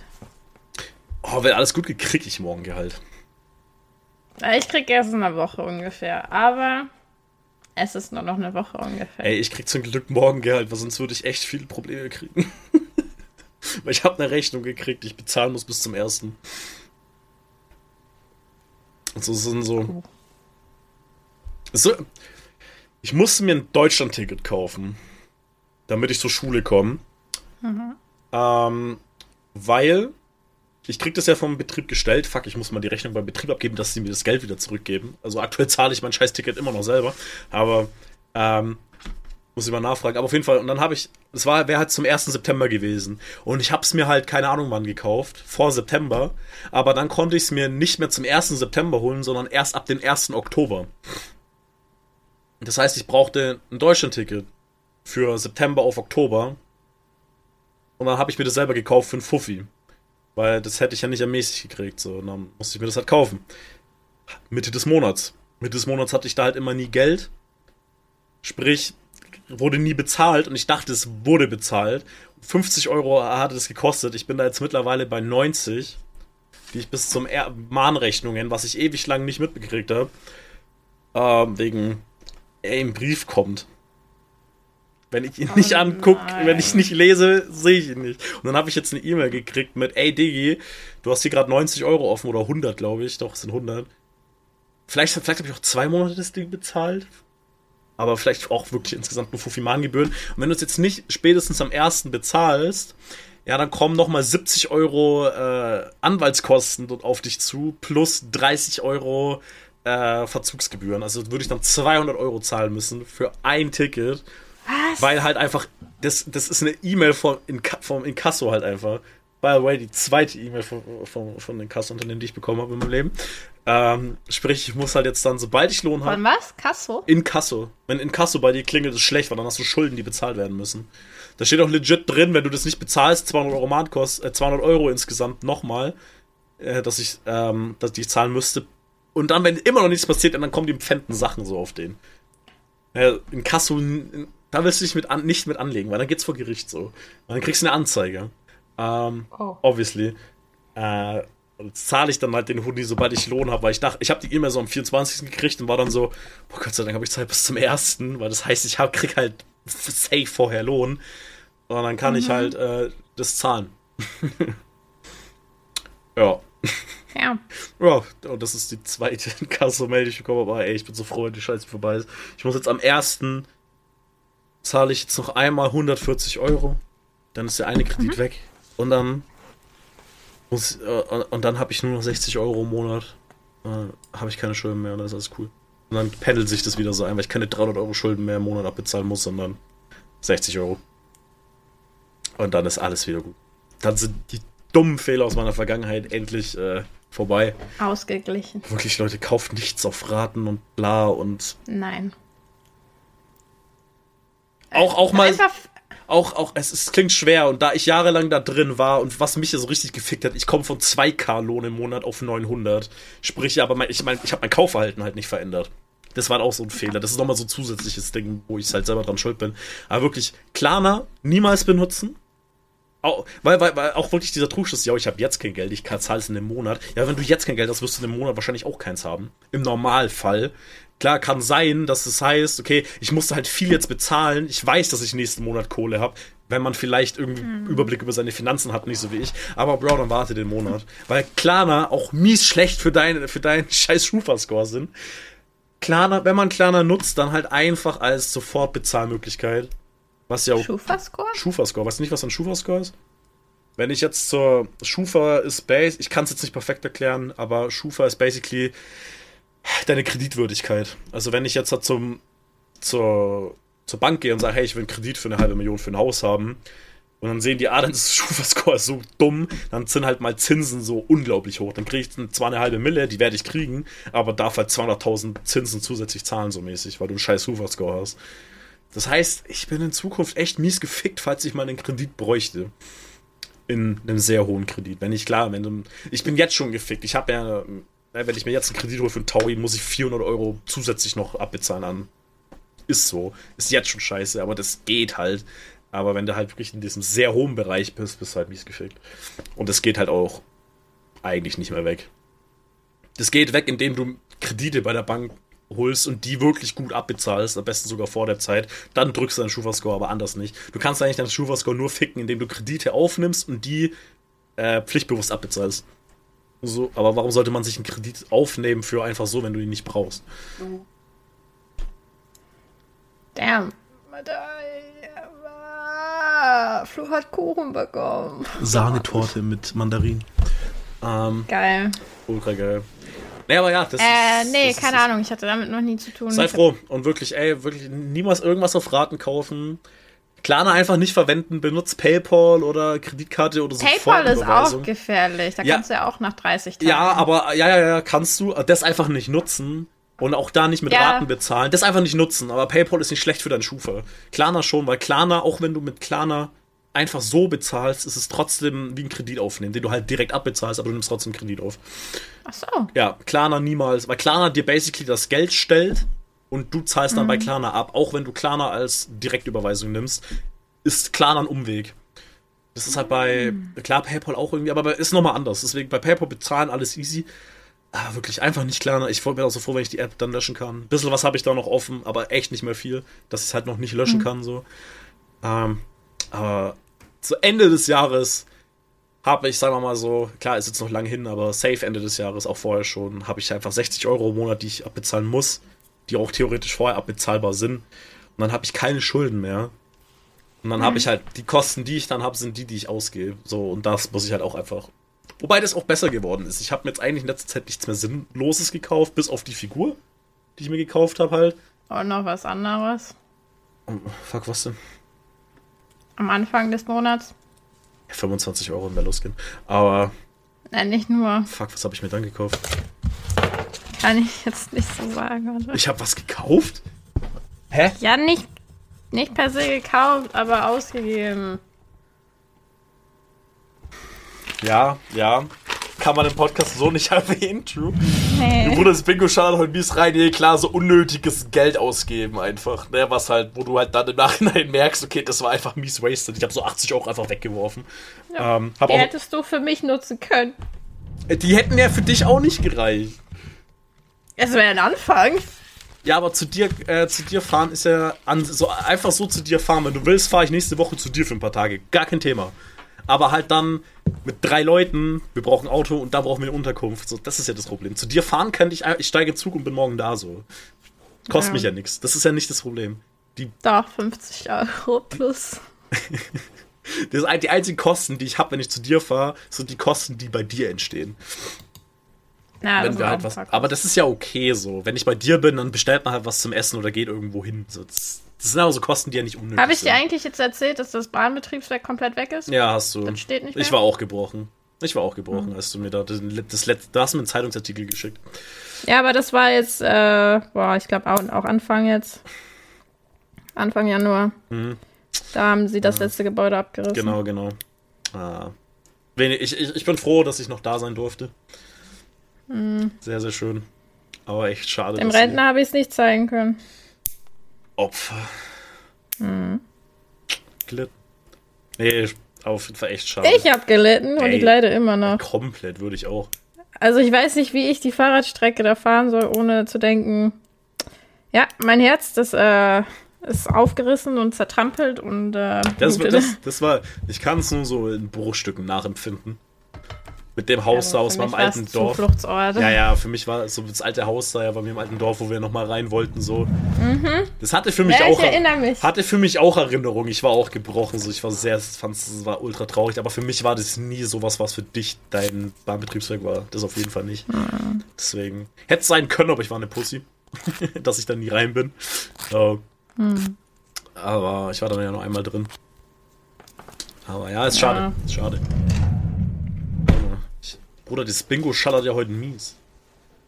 Oh, wenn alles gut geht, krieg ich morgen Gehalt. Ich krieg erst in einer Woche ungefähr, aber es ist nur noch eine Woche ungefähr. Ey, ich krieg zum Glück morgen Gehalt, weil sonst würde ich echt viele Probleme kriegen. Weil ich habe eine Rechnung gekriegt, die ich bezahlen muss bis zum ersten. Also es sind so. so ich musste mir ein Deutschland-Ticket kaufen, damit ich zur Schule komme. Mhm. Ähm, weil ich krieg das ja vom Betrieb gestellt. Fuck, ich muss mal die Rechnung beim Betrieb abgeben, dass sie mir das Geld wieder zurückgeben. Also aktuell zahle ich mein scheiß Ticket immer noch selber. Aber ähm, muss ich mal nachfragen. Aber auf jeden Fall, und dann habe ich, es wäre halt zum 1. September gewesen. Und ich habe es mir halt, keine Ahnung wann, gekauft, vor September. Aber dann konnte ich es mir nicht mehr zum 1. September holen, sondern erst ab dem 1. Oktober. Das heißt, ich brauchte ein Deutschland-Ticket für September auf Oktober. Und dann habe ich mir das selber gekauft für ein Fuffi. Weil das hätte ich ja nicht ermäßigt gekriegt. So. Und dann musste ich mir das halt kaufen. Mitte des Monats. Mitte des Monats hatte ich da halt immer nie Geld. Sprich, wurde nie bezahlt und ich dachte, es wurde bezahlt. 50 Euro hatte das gekostet. Ich bin da jetzt mittlerweile bei 90, die ich bis zum er Mahnrechnungen, was ich ewig lang nicht mitbekriegt habe, äh, wegen, ey, ein Brief kommt. Wenn ich ihn oh nicht angucke, wenn ich nicht lese, sehe ich ihn nicht. Und dann habe ich jetzt eine E-Mail gekriegt mit, ey Digi, du hast hier gerade 90 Euro offen oder 100, glaube ich. Doch, es sind 100. Vielleicht, vielleicht habe ich auch zwei Monate das Ding bezahlt. Aber vielleicht auch wirklich insgesamt nur Fufiman-Gebühren. Und wenn du es jetzt nicht spätestens am ersten bezahlst, ja, dann kommen nochmal 70 Euro äh, Anwaltskosten dort auf dich zu, plus 30 Euro äh, Verzugsgebühren. Also würde ich dann 200 Euro zahlen müssen für ein Ticket. Was? Weil halt einfach, das, das ist eine E-Mail vom, vom Inkasso halt einfach. By the way, die zweite E-Mail von, von, von den Kassunternehmen, die ich bekommen habe in meinem Leben. Ähm, sprich, ich muss halt jetzt dann, sobald ich Lohn habe. Von was? Kasso? In Kasso. Wenn in Kasso bei dir klingelt, ist schlecht, weil dann hast du Schulden, die bezahlt werden müssen. Da steht auch legit drin, wenn du das nicht bezahlst, 200 Euro Mahnkost, äh, 200 Euro insgesamt nochmal, äh, dass ich, ähm, dass ich zahlen müsste. Und dann, wenn immer noch nichts passiert, dann kommen die pfänden Sachen so auf den. Äh, in Kasso, da willst du dich mit an, nicht mit anlegen, weil dann geht's vor Gericht so. Und dann kriegst du eine Anzeige. Ähm, oh. Obviously. Äh, zahle ich dann halt den Hoodie, sobald ich Lohn habe, weil ich dachte, ich habe die E-Mail so am 24. gekriegt und war dann so, boah Gott sei Dank habe ich Zeit bis zum 1., weil das heißt, ich hab, krieg halt safe vorher Lohn und dann kann mhm. ich halt äh, das zahlen. ja. Ja. Ja, und das ist die zweite Kasse-Mail, die ich bekommen habe. Aber ey, ich bin so froh, wenn die Scheiße vorbei ist. Ich muss jetzt am 1. zahle ich jetzt noch einmal 140 Euro. Dann ist der eine Kredit mhm. weg. Und dann muss, äh, und dann habe ich nur noch 60 Euro im Monat. Äh, habe ich keine Schulden mehr und dann ist alles cool. Und dann pendelt sich das wieder so ein, weil ich keine 300 Euro Schulden mehr im Monat abbezahlen muss, sondern 60 Euro. Und dann ist alles wieder gut. Dann sind die dummen Fehler aus meiner Vergangenheit endlich äh, vorbei. Ausgeglichen. Wirklich, Leute, kauft nichts auf Raten und bla und. Nein. Auch, auch mal. Einfach auch, auch, es, es klingt schwer und da ich jahrelang da drin war und was mich ja so richtig gefickt hat, ich komme von 2k Lohn im Monat auf 900. Sprich, aber mein, ich meine, ich habe mein Kaufverhalten halt nicht verändert. Das war auch so ein Fehler. Das ist nochmal so ein zusätzliches Ding, wo ich halt selber dran schuld bin. Aber wirklich, Klarna niemals benutzen. Auch, weil, weil, weil auch wirklich dieser Trugschluss, ja, ich habe jetzt kein Geld, ich zahle es in einem Monat. Ja, wenn du jetzt kein Geld hast, wirst du in einem Monat wahrscheinlich auch keins haben. Im Normalfall. Klar, kann sein, dass es heißt, okay, ich musste halt viel jetzt bezahlen. Ich weiß, dass ich nächsten Monat Kohle habe, wenn man vielleicht irgendwie mhm. Überblick über seine Finanzen hat, nicht so wie ich. Aber Bro, dann warte den Monat. Weil Klarna auch mies schlecht für, dein, für deinen scheiß Schufa-Score sind. Klarna, wenn man Klarna nutzt, dann halt einfach als Sofortbezahlmöglichkeit. Was ja auch. Schufa-Score? Schufa-Score. Weißt du nicht, was ein Schufa-Score ist? Wenn ich jetzt zur Schufa ist Base, ich kann es jetzt nicht perfekt erklären, aber Schufa ist basically deine Kreditwürdigkeit. Also wenn ich jetzt halt zum, zur, zur Bank gehe und sage, hey, ich will einen Kredit für eine halbe Million für ein Haus haben, und dann sehen die, ah, dann ist Schufa-Score so dumm, dann sind halt mal Zinsen so unglaublich hoch. Dann kriege ich zwar eine halbe Mille, die werde ich kriegen, aber darf halt 200.000 Zinsen zusätzlich zahlen, so mäßig, weil du einen scheiß Schufa-Score hast. Das heißt, ich bin in Zukunft echt mies gefickt, falls ich mal einen Kredit bräuchte. In einem sehr hohen Kredit. Wenn ich klar, wenn du, ich bin jetzt schon gefickt. Ich habe ja wenn ich mir jetzt einen Kredit hole für einen Taui, muss ich 400 Euro zusätzlich noch abbezahlen an. Ist so. Ist jetzt schon scheiße, aber das geht halt. Aber wenn du halt wirklich in diesem sehr hohen Bereich bist, bist du halt mies gefickt. Und das geht halt auch eigentlich nicht mehr weg. Das geht weg, indem du Kredite bei der Bank holst und die wirklich gut abbezahlst, am besten sogar vor der Zeit, dann drückst du deinen Schufa-Score, aber anders nicht. Du kannst eigentlich deinen Schufa-Score nur ficken, indem du Kredite aufnimmst und die äh, pflichtbewusst abbezahlst. So, aber warum sollte man sich einen Kredit aufnehmen für einfach so, wenn du ihn nicht brauchst? Damn. Flo hat Kuchen bekommen. Sahnetorte mit Mandarin. Ähm, Geil. ultra geil. Nee, aber ja, das Äh, ist, nee, das keine ist, Ahnung, ich hatte damit noch nie zu tun. Sei froh und wirklich, ey, wirklich niemals irgendwas auf Raten kaufen. Klarna einfach nicht verwenden, benutzt PayPal oder Kreditkarte oder so. PayPal ist auch gefährlich. Da Ja. kannst du ja auch nach 30 Tagen. Ja, aber ja, ja, ja, kannst du das einfach nicht nutzen und auch da nicht mit Ja. Raten bezahlen. Das einfach nicht nutzen, aber PayPal ist nicht schlecht für deinen Schufa. Klarna schon, weil Klarna, auch wenn du mit Klarna einfach so bezahlst, ist es trotzdem wie ein Kredit aufnehmen, den du halt direkt abbezahlst, aber du nimmst trotzdem Kredit auf. Ach so. Ja, Klarna niemals, weil Klarna dir basically das Geld stellt und du zahlst dann bei Klarna ab, auch wenn du Klarna als Direktüberweisung nimmst, ist Klarna ein Umweg. Das ist halt bei, klar, PayPal auch irgendwie, aber ist nochmal anders. Deswegen bei PayPal bezahlen alles easy. Aber wirklich einfach nicht Klarna. Ich bin auch so froh, wenn ich die App dann löschen kann. Ein bisschen was habe ich da noch offen, aber echt nicht mehr viel, dass ich es halt noch nicht löschen kann, so. Ähm, aber zu Ende des Jahres habe ich, sagen wir mal so, klar, ist jetzt noch lange hin, aber safe Ende des Jahres, auch vorher schon, habe ich einfach 60 Euro im Monat, die ich abbezahlen muss, die auch theoretisch vorher abbezahlbar sind. Und dann habe ich keine Schulden mehr. Und dann habe ich halt, die Kosten, die ich dann habe, sind die, die ich ausgebe. So, und das muss ich halt auch einfach. Wobei das auch besser geworden ist. Ich habe mir jetzt eigentlich in letzter Zeit nichts mehr Sinnloses gekauft, bis auf die Figur, die ich mir gekauft habe halt. Und noch was anderes. Oh, fuck, was denn? Am Anfang des Monats. 25 Euro im Meloskin. Aber Nein, nicht nur. fuck, was habe ich mir dann gekauft? Kann ich jetzt nicht so sagen. Oder? Ich habe was gekauft? Hä? Ja, nicht, nicht per se gekauft, aber ausgegeben. Ja, ja. Kann man im Podcast so nicht erwähnen, true. Nee. Bruder, das Bingo schaut heute mies rein, nee, klar, so unnötiges Geld ausgeben einfach, ne, was halt, wo du halt dann im Nachhinein merkst, okay, das war einfach mies wasted. Ich habe so 80 Euro einfach weggeworfen. Ja. Ähm, Die hättest du für mich nutzen können. die hätten ja für dich auch nicht gereicht. Es wäre ein Anfang. Ja, aber zu dir, äh, zu dir fahren ist ja an, so einfach so zu dir fahren. Wenn du willst, fahre ich nächste Woche zu dir für ein paar Tage. Gar kein Thema. Aber halt dann mit drei Leuten, wir brauchen ein Auto und da brauchen wir eine Unterkunft. So, das ist ja das Problem. Zu dir fahren könnte ich, ich steige in Zug und bin morgen da so. Kostet Ja. mich ja nichts. Das ist ja nicht das Problem. Die, Doch, 50 Euro plus. das, die einzigen Kosten, die ich habe, wenn ich zu dir fahre, sind die Kosten, die bei dir entstehen. Ja, wenn wir halt was, aber das ist ja okay so. Wenn ich bei dir bin, dann bestellt man halt was zum Essen oder geht irgendwo hin. So, das, das sind aber so Kosten, die ja nicht unnötig Habe ich sind. dir eigentlich jetzt erzählt, dass das Bahnbetriebswerk komplett weg ist? Ja, hast du. Das steht nicht Ich mehr? war auch gebrochen. Ich war auch gebrochen, als du mir da das, letzte, da hast du mir einen Zeitungsartikel geschickt. Ja, aber das war jetzt, äh, boah, ich glaube auch, auch Anfang jetzt. Anfang Januar. Da haben sie das letzte Gebäude abgerissen. Mhm. Genau, genau. Ah. Ich, ich, ich bin froh, dass ich noch da sein durfte. Sehr, sehr schön. Aber echt schade. Dem Rentner habe ich es nicht zeigen können. Opfer. Mhm. Glitten. Nee, auf jeden Fall echt schade. Ich habe gelitten und ich leide immer noch. Komplett würde ich auch. Also ich weiß nicht, wie ich die Fahrradstrecke da fahren soll, ohne zu denken, ja, mein Herz, das äh, ist aufgerissen und zertrampelt und äh, Das, das, das war, ich kann es nur so in Bruchstücken nachempfinden. Mit dem Haus da aus meinem alten Dorf. Zufluchtsort. Ja, ja, für mich war so das alte Haus da ja bei mir im alten Dorf, wo wir nochmal rein wollten, so. Das hatte für mich Mhm. Ja, auch. mich. Hatte für mich auch Erinnerung. Ich war auch gebrochen, so. Ich war sehr, fand es war ultra traurig, aber für mich war das nie sowas, was für dich dein Bahnbetriebswerk war. Das auf jeden Fall nicht. Mhm. Deswegen. Hätte es sein können, aber ich war eine Pussy. dass ich da nie rein bin. Ja. Mhm. Aber ich war dann ja noch einmal drin. Aber ja, ist schade. Ja. Ist schade. Bruder, das Bingo schallert ja heute mies.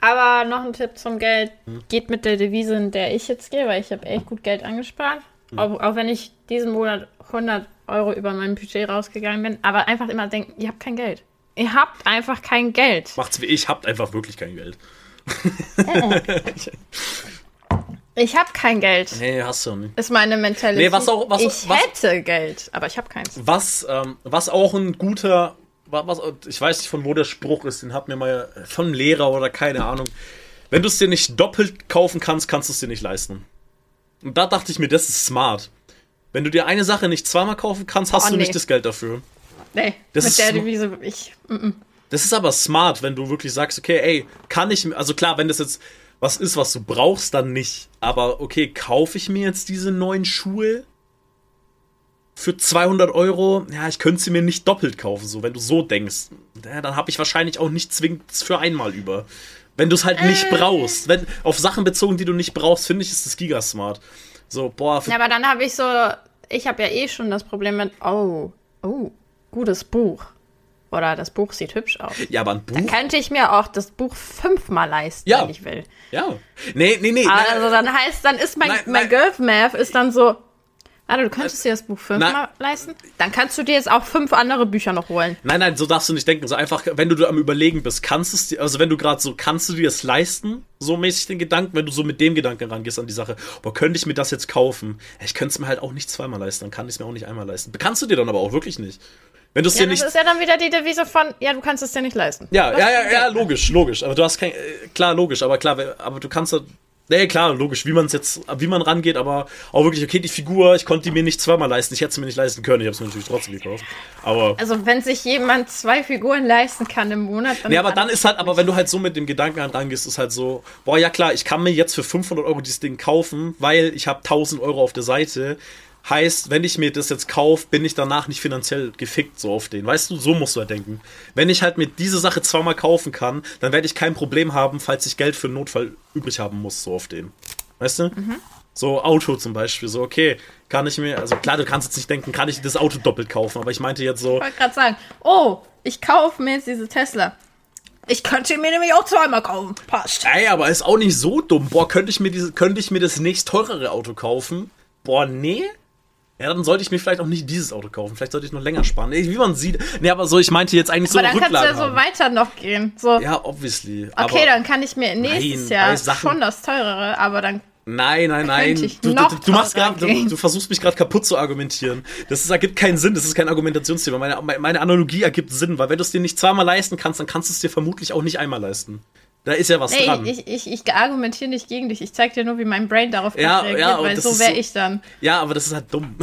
Aber noch ein Tipp zum Geld. Hm. Geht mit der Devise, in der ich jetzt gehe, weil ich habe echt gut Geld angespart. Hm. Auch, auch wenn ich diesen Monat 100 Euro über mein Budget rausgegangen bin. Aber einfach immer denken, ihr habt kein Geld. Ihr habt einfach kein Geld. Macht's wie ich, habt einfach wirklich kein Geld. Ich habe kein Geld. Nee, hast du nicht. Ist meine Mentalität. Nee, was auch- was- ich was- hätte Geld, aber ich habe keins. Was, ähm, was auch ein guter, was, ich weiß nicht von wo der Spruch ist, den hat mir mal von einem Lehrer oder keine Ahnung. wenn du es dir nicht doppelt kaufen kannst, kannst du es dir nicht leisten. Und da dachte ich mir, das ist smart. Wenn du dir eine Sache nicht zweimal kaufen kannst, hast Oh, du nee. nicht das Geld dafür. Nee, Das mit ist der Devise, ich. Mm -mm. Das ist aber smart, wenn du wirklich sagst, okay, ey, kann ich, also klar, wenn das jetzt was ist, was du brauchst, dann nicht. Aber okay, kaufe ich mir jetzt diese neuen Schuhe für 200 Euro? Ja, ich könnte sie mir nicht doppelt kaufen, so, wenn du so denkst. Ja, dann habe ich wahrscheinlich auch nicht zwingend für einmal über. Wenn du es halt nicht brauchst. Wenn, auf Sachen bezogen, die du nicht brauchst, finde ich, ist das gigasmart. So, boah, Ja, aber dann habe ich so, ich habe ja eh schon das Problem mit, oh, oh, gutes Buch. Oder das Buch sieht hübsch aus. ja, aber ein Buch. Könnte ich mir auch das Buch fünfmal leisten, Ja. wenn ich will. Ja. Nee, nee, nee. Also dann heißt, dann ist mein, Nein, mein nein. Girl Math ist dann so, warte, du könntest dir das Buch fünfmal leisten? Dann kannst du dir jetzt auch fünf andere Bücher noch holen. Nein, nein, so darfst du nicht denken. So einfach, wenn du am Überlegen bist, kannst es dir, also wenn du gerade so, kannst du dir das leisten? So mäßig den Gedanken, wenn du so mit dem Gedanken rangehst an die Sache, boah, könnte ich mir das jetzt kaufen? Ich könnte es mir halt auch nicht zweimal leisten, dann kann ich es mir auch nicht einmal leisten. Kannst du dir dann aber auch wirklich nicht. Wenn du es Ja, dir das nicht. ist ja dann wieder die Devise von, ja, du kannst es dir nicht leisten. Ja, ja, ja, ja, logisch, logisch. Aber du hast kein, äh, klar, logisch, aber klar, aber du kannst nee, klar, logisch, wie man es jetzt, wie man rangeht, aber auch wirklich, okay, die Figur, ich konnte die mir nicht zweimal leisten, ich hätte sie mir nicht leisten können, ich habe es mir natürlich trotzdem gekauft. Aber. Also wenn sich jemand zwei Figuren leisten kann im Monat, dann... Nee, aber dann ist halt, aber wenn du halt so mit dem Gedanken rangehst, ist halt so, boah, ja klar, ich kann mir jetzt für 500 Euro dieses Ding kaufen, weil ich habe 1000 Euro auf der Seite. Heißt, wenn ich mir das jetzt kaufe, bin ich danach nicht finanziell gefickt so auf den. Weißt du, so musst du halt denken. Wenn ich halt mir diese Sache zweimal kaufen kann, dann werde ich kein Problem haben, falls ich Geld für einen Notfall übrig haben muss, so auf den. Weißt du? So Auto zum Beispiel, so okay, kann ich mir, also klar, du kannst jetzt nicht denken, kann ich das Auto doppelt kaufen, aber ich meinte jetzt so, Ich wollte gerade sagen, oh, ich kaufe mir jetzt diese Tesla. Ich könnte mir nämlich auch zweimal kaufen. Passt. Ey, aber ist auch nicht so dumm. Boah, könnte ich mir diese, könnte ich mir das nächst teurere Auto kaufen? Boah, nee. Ja, dann sollte ich mir vielleicht auch nicht dieses Auto kaufen. Vielleicht sollte ich noch länger sparen. Wie man sieht. Nee, aber so, ich meinte jetzt eigentlich so Aber dann kannst du ja so weiter noch gehen. So, Ja, obviously. okay, aber dann kann ich mir nächstes Nein, Jahr Sachen- schon das teurere, aber dann Nein, nein, nein. Du, du, du, machst grad, du, du versuchst mich gerade kaputt zu argumentieren. Das ist, ergibt keinen Sinn. Das ist kein Argumentationsthema. Meine, meine Analogie ergibt Sinn, weil wenn du es dir nicht zweimal leisten kannst, dann kannst du es dir vermutlich auch nicht einmal leisten. Da ist ja was Nee, dran. ich, ich, ich argumentiere nicht gegen dich. Ich zeig dir nur, wie mein Brain darauf Ja, reagiert, ja, weil so wäre so- ich dann. Ja, aber das ist halt dumm.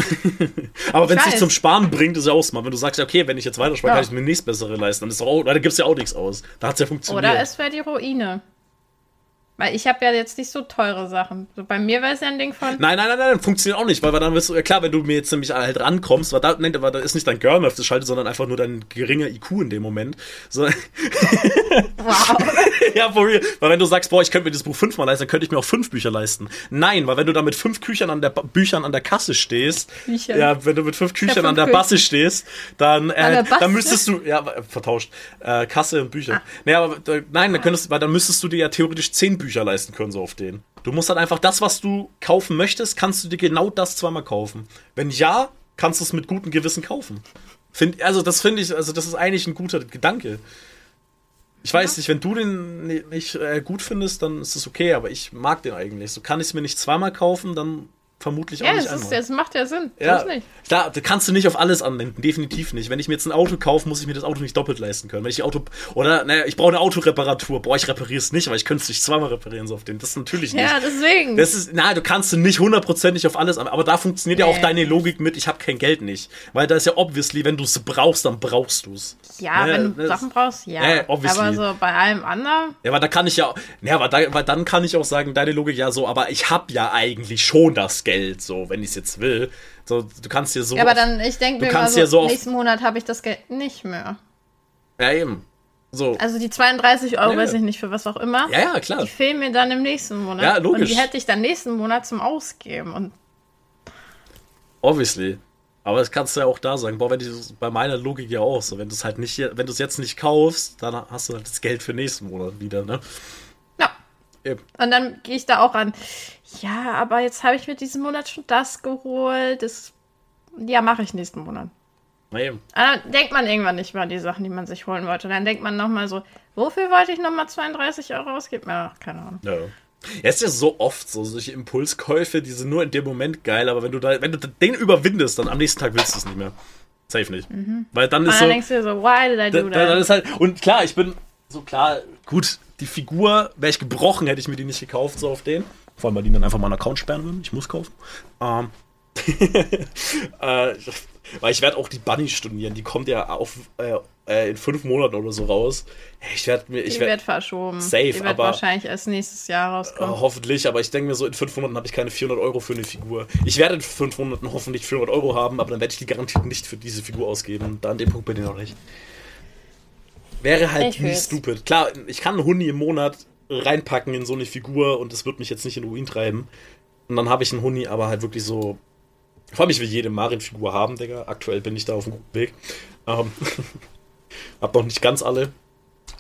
aber wenn es dich zum Sparen bringt, ist ja auch smart. Wenn du sagst, okay, wenn ich jetzt weiterspare, Ja. kann ich mir nächst bessere leisten. Dann ist auch, da gibt's ja auch nichts aus. Da hat's ja funktioniert. Oder es wäre die Ruine. Weil ich habe ja jetzt nicht so teure Sachen. So, bei mir wäre es ja ein Ding von. Nein, nein, nein, nein, funktioniert auch nicht, weil, weil dann wirst du, ja klar, wenn du mir jetzt nämlich halt rankommst, weil da, nein, aber da ist nicht dein Girl das schaltet, sondern einfach nur dein geringer IQ in dem Moment. So, Wow. ja, for real. Weil wenn du sagst, boah, ich könnte mir das Buch fünfmal leisten, dann könnte ich mir auch fünf Bücher leisten. Nein, weil wenn du da mit fünf Küchern an der, Ba- Büchern an der Kasse stehst, Büchern. ja, wenn du mit fünf Küchern fünf an der Küchen. Basse stehst, dann, der äh, Basse? dann müsstest du, ja, äh, vertauscht, äh, Kasse und Bücher. Nee, aber, äh, nein, dann könntest, weil dann müsstest du dir ja theoretisch zehn Bücher leisten können, so auf den. Du musst halt einfach das, was du kaufen möchtest, kannst du dir genau das zweimal kaufen. Wenn ja, kannst du es mit gutem Gewissen kaufen. Find, also das finde ich, also das ist eigentlich ein guter Gedanke. Ich weiß nicht, wenn du den ni- nicht äh, gut findest, dann ist es okay, aber ich mag den eigentlich. So kann ich es mir nicht zweimal kaufen, dann vermutlich auch Ja, nicht das, ist, einmal. das macht ja Sinn. ja, nicht. klar, da kannst du nicht auf alles anwenden, definitiv nicht. Wenn ich mir jetzt ein Auto kaufe, muss ich mir das Auto nicht doppelt leisten können. Wenn ich Auto oder naja, ich brauche eine Autoreparatur, boah, ich repariere es nicht, weil ich könnte es nicht zweimal reparieren so auf den. Das ist natürlich nicht. Ja, deswegen. Das ist, na, du kannst du nicht hundertprozentig auf alles, an- aber da funktioniert ja auch Nee. deine Logik mit, ich habe kein Geld nicht. Weil da ist ja obviously, wenn du es brauchst, dann brauchst du es. ja, Ne, wenn du Sachen brauchst, ja. Ja, obviously. aber so bei allem anderen. Ja, aber da kann ich ja, ja, aber, da, aber dann kann ich auch sagen, deine Logik ja so, aber ich habe ja eigentlich schon das Geld, so, wenn ich es jetzt will. So, du kannst dir so. Ja, aber dann, ich denke du mir immer kannst so, ja so oft- nächsten Monat habe ich das Geld nicht mehr. Ja, eben. So. Also die 32 Euro, Ja. weiß ich nicht, für was auch immer. ja, ja, klar. Die fehlen mir dann im nächsten Monat. Ja, logisch. Und die hätte ich dann nächsten Monat zum Ausgeben. Und Obviously. Aber das kannst du ja auch da sagen. Boah, wenn die, bei meiner Logik ja auch so. Wenn du es halt nicht, wenn du es jetzt nicht kaufst, dann hast du halt das Geld für nächsten Monat wieder, ne? Eben. Und dann gehe ich da auch an. Ja, aber jetzt habe ich mir diesen Monat schon das geholt. Das, ja, mache ich nächsten Monat. Na eben. Aber dann denkt man irgendwann nicht mehr an die Sachen, die man sich holen wollte. Dann denkt man nochmal so, wofür wollte ich nochmal 32 Euro ausgeben? Ja, keine Ahnung. Ja. Ja, ist ja so oft so, solche Impulskäufe, die sind nur in dem Moment geil, aber wenn du da, wenn du den überwindest, dann am nächsten Tag willst du es nicht mehr. Safe nicht. Weil dann Und ist dann so. denkst du dir so, why did I do da, dann that? ist halt, und klar, ich bin so klar, gut, die Figur, wäre ich gebrochen, hätte ich mir die nicht gekauft, so auf den. Vor allem, weil die dann einfach meinen Account sperren würden. Ich muss kaufen. Ähm, äh, weil ich werde auch die Bunny studieren. Die kommt ja auf, äh, äh, in fünf Monaten oder so raus. Ich werde mir. Ich Die werd, wird verschoben. Safe, Die wird aber- wahrscheinlich erst nächstes Jahr äh, rauskommen. hoffentlich, aber ich denke mir so, in fünf Monaten habe ich keine 400 Euro für eine Figur. Ich werde in fünf Monaten hoffentlich 400 Euro haben, aber dann werde ich die garantiert nicht für diese Figur ausgeben. Da an dem Punkt bin ich noch nicht. Wäre halt will's. stupid. Klar, ich kann einen Huni im Monat reinpacken in so eine Figur und das wird mich jetzt nicht in Ruin treiben. Und dann habe ich einen Huni, aber halt wirklich so. Vor allem, ich will jede Marin-Figur haben, Digga. Aktuell bin ich da auf einem guten Weg. Ähm, hab noch nicht ganz alle.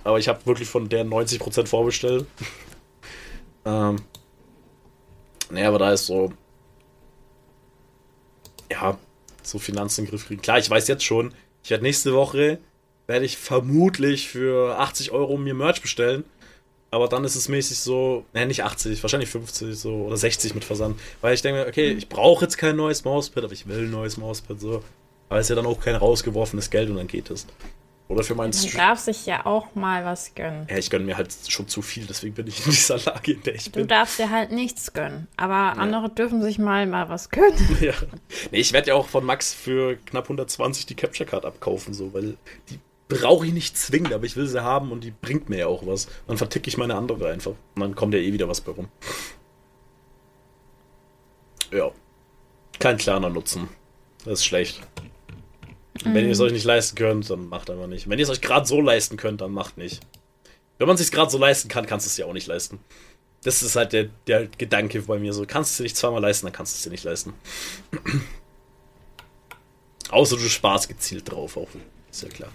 Aber ich habe wirklich von der 90% vorbestellt. ähm, naja, aber da ist so. Ja, so Finanzen in den Griff kriegen. Klar, ich weiß jetzt schon, ich werde nächste Woche, werde ich vermutlich für 80 Euro mir Merch bestellen. Aber dann ist es mäßig so, ne, nicht 80, wahrscheinlich 50 so oder 60 mit Versand. Weil ich denke mir, okay, ich brauche jetzt kein neues Mauspad, aber ich will ein neues Mauspad so. Aber es ist ja dann auch kein rausgeworfenes Geld und dann geht es. Oder für meinen Stream. darf sich ja auch mal was gönnen. Ja, ich gönne mir halt schon zu viel, deswegen bin ich in dieser Lage, in der ich Du bin. darfst dir halt nichts gönnen. Aber andere dürfen sich mal, mal was gönnen. Ja. Nee, ich werde ja auch von Max für knapp 120 die Capture Card abkaufen, so, weil die brauche ich nicht zwingend, aber ich will sie haben und die bringt mir ja auch was. Dann verticke ich meine andere einfach. Und dann kommt ja eh wieder was bei rum. Ja. Kein kleiner Nutzen. Das ist schlecht. Und Wenn ihr es euch nicht leisten könnt, dann macht einfach nicht. Wenn ihr es euch gerade so leisten könnt, dann macht nicht. Wenn man es sich gerade so leisten kann, kannst du es ja auch nicht leisten. Das ist halt der, der Gedanke bei mir so. Kannst du es dir nicht zweimal leisten, dann kannst du es dir nicht leisten. Außer du sparst gezielt drauf, auch. Ist ja klar.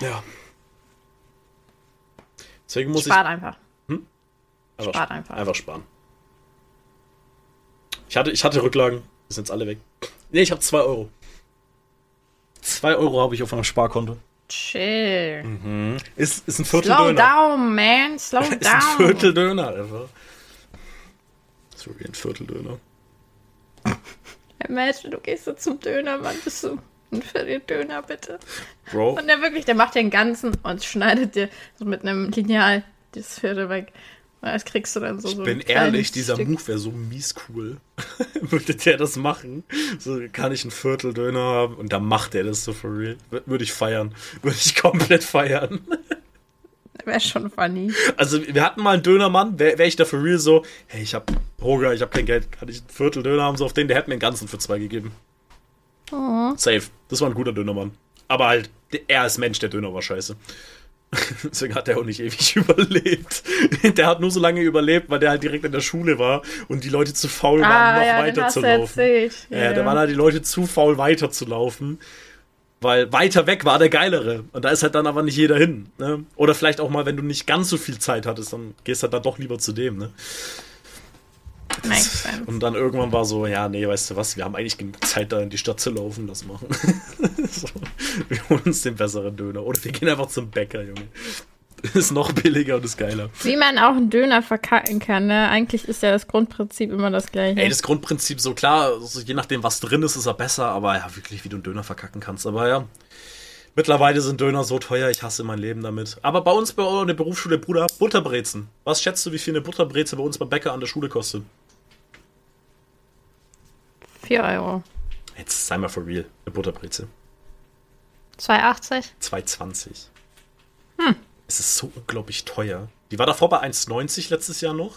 Ja. Deswegen muss Spart einfach. ich einfach, spart einfach. einfach sparen. Ich hatte, ich hatte Rücklagen, die sind jetzt alle weg. Nee, ich habe 2 Euro. 2 Euro habe ich auf meinem Sparkonto. Chill. Ist, ist ein Viertel Slow Döner. down, man. Slow Ist ein down. Viertel Döner, einfach. Ist wirklich ein Viertel Döner. Imagine, du gehst so zum Dönermann, bist du ein Viertel Döner, bitte. Bro, Und der wirklich, der macht den ganzen und schneidet dir so mit einem Lineal das Viertel weg. Das kriegst du dann so. ich so bin ehrlich, dieser Stück. Move wäre so mies cool. Würde der das machen? So kann ich ein Viertel Döner haben und dann macht er das so for real. Wür- Würde ich feiern. Würde ich komplett feiern. Wäre schon funny. Also, wir hatten mal einen Dönermann, wäre wär ich da for real so, hey, ich hab Hunger, ich hab kein Geld, kann ich ein Viertel Döner haben, so auf den, der hätte mir einen ganzen für zwei gegeben. Oh. Safe. Das war ein guter Dönermann. Aber halt, er als Mensch, der Döner war scheiße. Deswegen hat er auch nicht ewig überlebt. Der hat nur so lange überlebt, weil der halt direkt in der Schule war und die Leute zu faul waren, Ah, noch ja, den weiter hast zu du laufen. erzählt. Ja, da waren halt die Leute zu faul, weiter zu laufen. Weil weiter weg war der geilere. Und da ist halt dann aber nicht jeder hin. Ne? Oder vielleicht auch mal, wenn du nicht ganz so viel Zeit hattest, dann gehst halt dann doch lieber zu dem. Ne? Und dann irgendwann war so, ja, nee, weißt du was, wir haben eigentlich genug Zeit, da in die Stadt zu laufen, das machen. so, wir holen uns den besseren Döner. Oder wir gehen einfach zum Bäcker, Junge. Ist noch billiger und ist geiler. Wie man auch einen Döner verkacken kann, ne? Eigentlich ist ja das Grundprinzip immer das gleiche. Ey, das Grundprinzip so klar, also je nachdem, was drin ist, ist er besser, aber ja, wirklich, wie du einen Döner verkacken kannst. Aber ja, mittlerweile sind Döner so teuer, ich hasse mein Leben damit. Aber bei uns bei der Berufsschule, Bruder, Butterbrezen. Was schätzt du, wie viel eine Butterbreze bei uns beim Bäcker an der Schule kostet? 4 Euro. Jetzt sei mal for real, eine Butterbreze. 2,80? 2,20. Hm. Es ist so unglaublich teuer. Die war davor bei 1,90 letztes Jahr noch.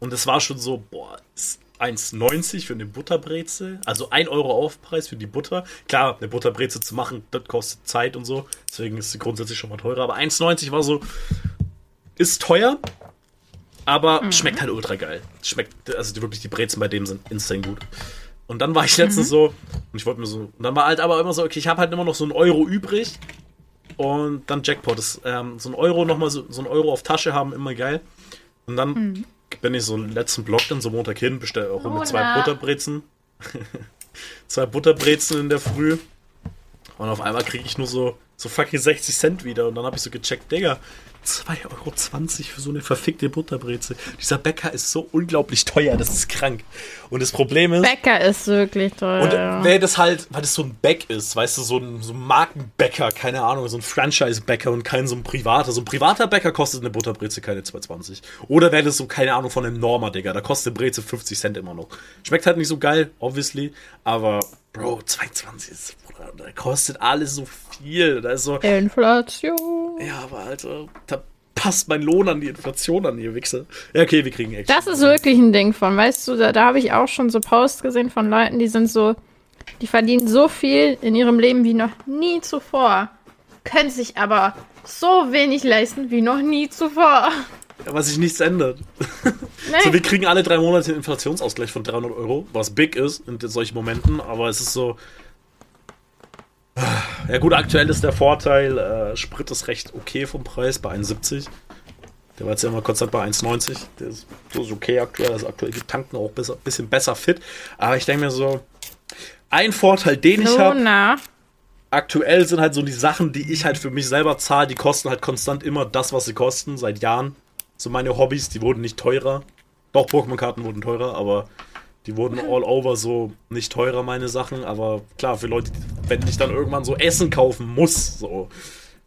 Und es war schon so, boah, ist 1,90 für eine Butterbreze. Also 1 Euro Aufpreis für die Butter. Klar, eine Butterbreze zu machen, das kostet Zeit und so. Deswegen ist sie grundsätzlich schon mal teurer. Aber 1,90 war so, ist teuer, aber schmeckt halt ultra geil. Schmeckt, also die, wirklich die Brezen bei dem sind insane gut. Und dann war ich letztens so, und ich wollte mir so, und dann war halt aber immer so, okay, ich habe halt immer noch so einen Euro übrig. Und dann Jackpot. Das, ähm, so ein Euro nochmal, so, so ein Euro auf Tasche haben, immer geil. Und dann bin ich so im letzten Block dann so Montag hin, bestelle auch mit zwei. Butterbrezen. zwei Butterbrezen in der Früh. Und auf einmal kriege ich nur so, so fucking 60 Cent wieder. Und dann habe ich so gecheckt, Digga, 2,20 Euro für so eine verfickte Butterbreze. Dieser Bäcker ist so unglaublich teuer, das ist krank. Und das Problem ist. Bäcker ist wirklich teuer. Und wer das halt, weil das so ein Bäck ist, weißt du, so ein, so ein Markenbäcker, keine Ahnung, so ein Franchise-Bäcker und kein so ein privater. So ein privater Bäcker kostet eine Butterbreze keine 2,20. Oder wäre das so, keine Ahnung, von einem Norma, Digga. Da kostet eine Breze 50 Cent immer noch. Schmeckt halt nicht so geil, obviously, aber Bro, 2,20 ist, da kostet alles so viel. Da ist so. Inflation. Ja, aber Alter, da passt mein Lohn an die Inflation an, ihr Wichser. Ja, okay, wir kriegen echt. Das ist wirklich ein Ding von, weißt du, da, da habe ich auch schon so Posts gesehen von Leuten, die sind so, die verdienen so viel in ihrem Leben wie noch nie zuvor, können sich aber so wenig leisten wie noch nie zuvor. Ja, was sich nichts ändert. Nee. So, wir kriegen alle drei Monate einen Inflationsausgleich von 300 Euro, was big ist in solchen Momenten, aber es ist so. Ja, gut, aktuell ist der Vorteil, äh, Sprit ist recht okay vom Preis bei 1,70. Der war jetzt ja immer konstant bei 1,90. Der ist, so ist okay aktuell. Also aktuell die Tanken auch ein bisschen besser fit. Aber ich denke mir so, ein Vorteil, den ich habe. Aktuell sind halt so die Sachen, die ich halt für mich selber zahle, die kosten halt konstant immer das, was sie kosten, seit Jahren. So meine Hobbys, die wurden nicht teurer. Doch, Pokémon-Karten wurden teurer, aber die wurden all over so nicht teurer, meine Sachen. Aber klar, für Leute, wenn ich dann irgendwann so Essen kaufen muss, so.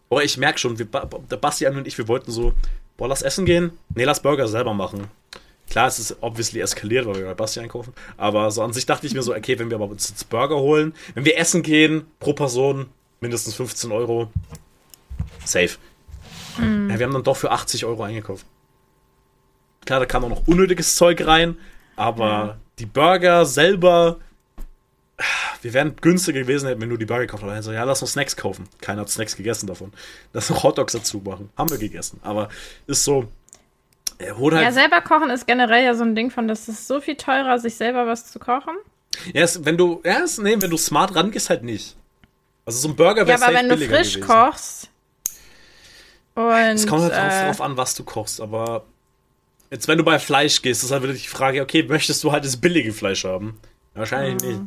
Boah, ich merke schon, wir, der Bastian und ich, wir wollten so, boah, lass essen gehen. Nee, lass Burger selber machen. Klar, es ist obviously eskaliert, weil wir bei Basti einkaufen. Aber so an sich dachte ich mir so, okay, wenn wir aber uns jetzt Burger holen, wenn wir essen gehen, pro Person mindestens 15 Euro, safe. Mhm. Ja, wir haben dann doch für 80 Euro eingekauft. Klar, da kam auch noch unnötiges Zeug rein, aber mhm. Die Burger selber, wir wären günstiger gewesen, hätten wir nur die Burger gekauft. Aber so, ja, lass uns Snacks kaufen. Keiner hat Snacks gegessen davon. Lass noch Hotdogs dazu machen. Haben wir gegessen. Aber ist so. Halt ja, selber kochen ist generell ja so ein Ding von, das ist so viel teurer, sich selber was zu kochen. Ja, ist, wenn du, ja, ist, nee, wenn du smart rangehst, halt nicht. Also so ein Burger wäre Ja, aber wenn du frisch gewesen. kochst. Und, es kommt halt äh, drauf an, was du kochst, aber Jetzt, wenn du bei Fleisch gehst, ist halt wieder die Frage, okay, möchtest du halt das billige Fleisch haben? Wahrscheinlich mhm. nicht.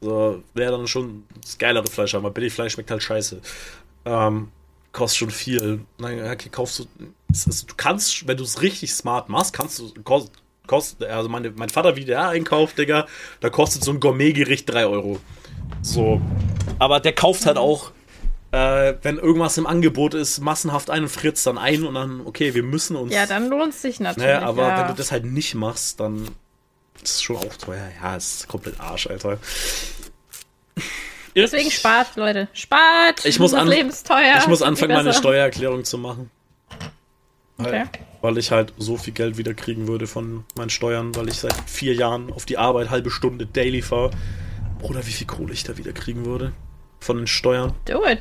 So, wäre dann schon das geilere Fleisch haben, weil billig Fleisch schmeckt halt scheiße. Ähm, kostet schon viel. Naja, okay, kaufst du. Ist, du kannst, wenn du es richtig smart machst, kannst du. Kost, kost, also meine, mein Vater, wie der einkauft, Digga, da kostet so ein Gourmetgericht 3 Euro. So. Aber der kauft halt auch äh, wenn irgendwas im Angebot ist, massenhaft ein und fritzt dann ein und dann, okay, wir müssen uns. Ja, dann lohnt es sich natürlich. Naja, aber ja. wenn du das halt nicht machst, dann ist es schon auch teuer. Ja, es ist komplett Arsch, Alter. Deswegen spart, Leute. Spart! Ich muss, an. Ich muss anfangen, meine Steuererklärung zu machen. Weil, okay. weil ich halt so viel Geld wieder kriegen würde von meinen Steuern, weil ich seit vier Jahren auf die Arbeit halbe Stunde daily fahre. Bruder, wie viel Kohle ich da wieder kriegen würde von den Steuern. Do it.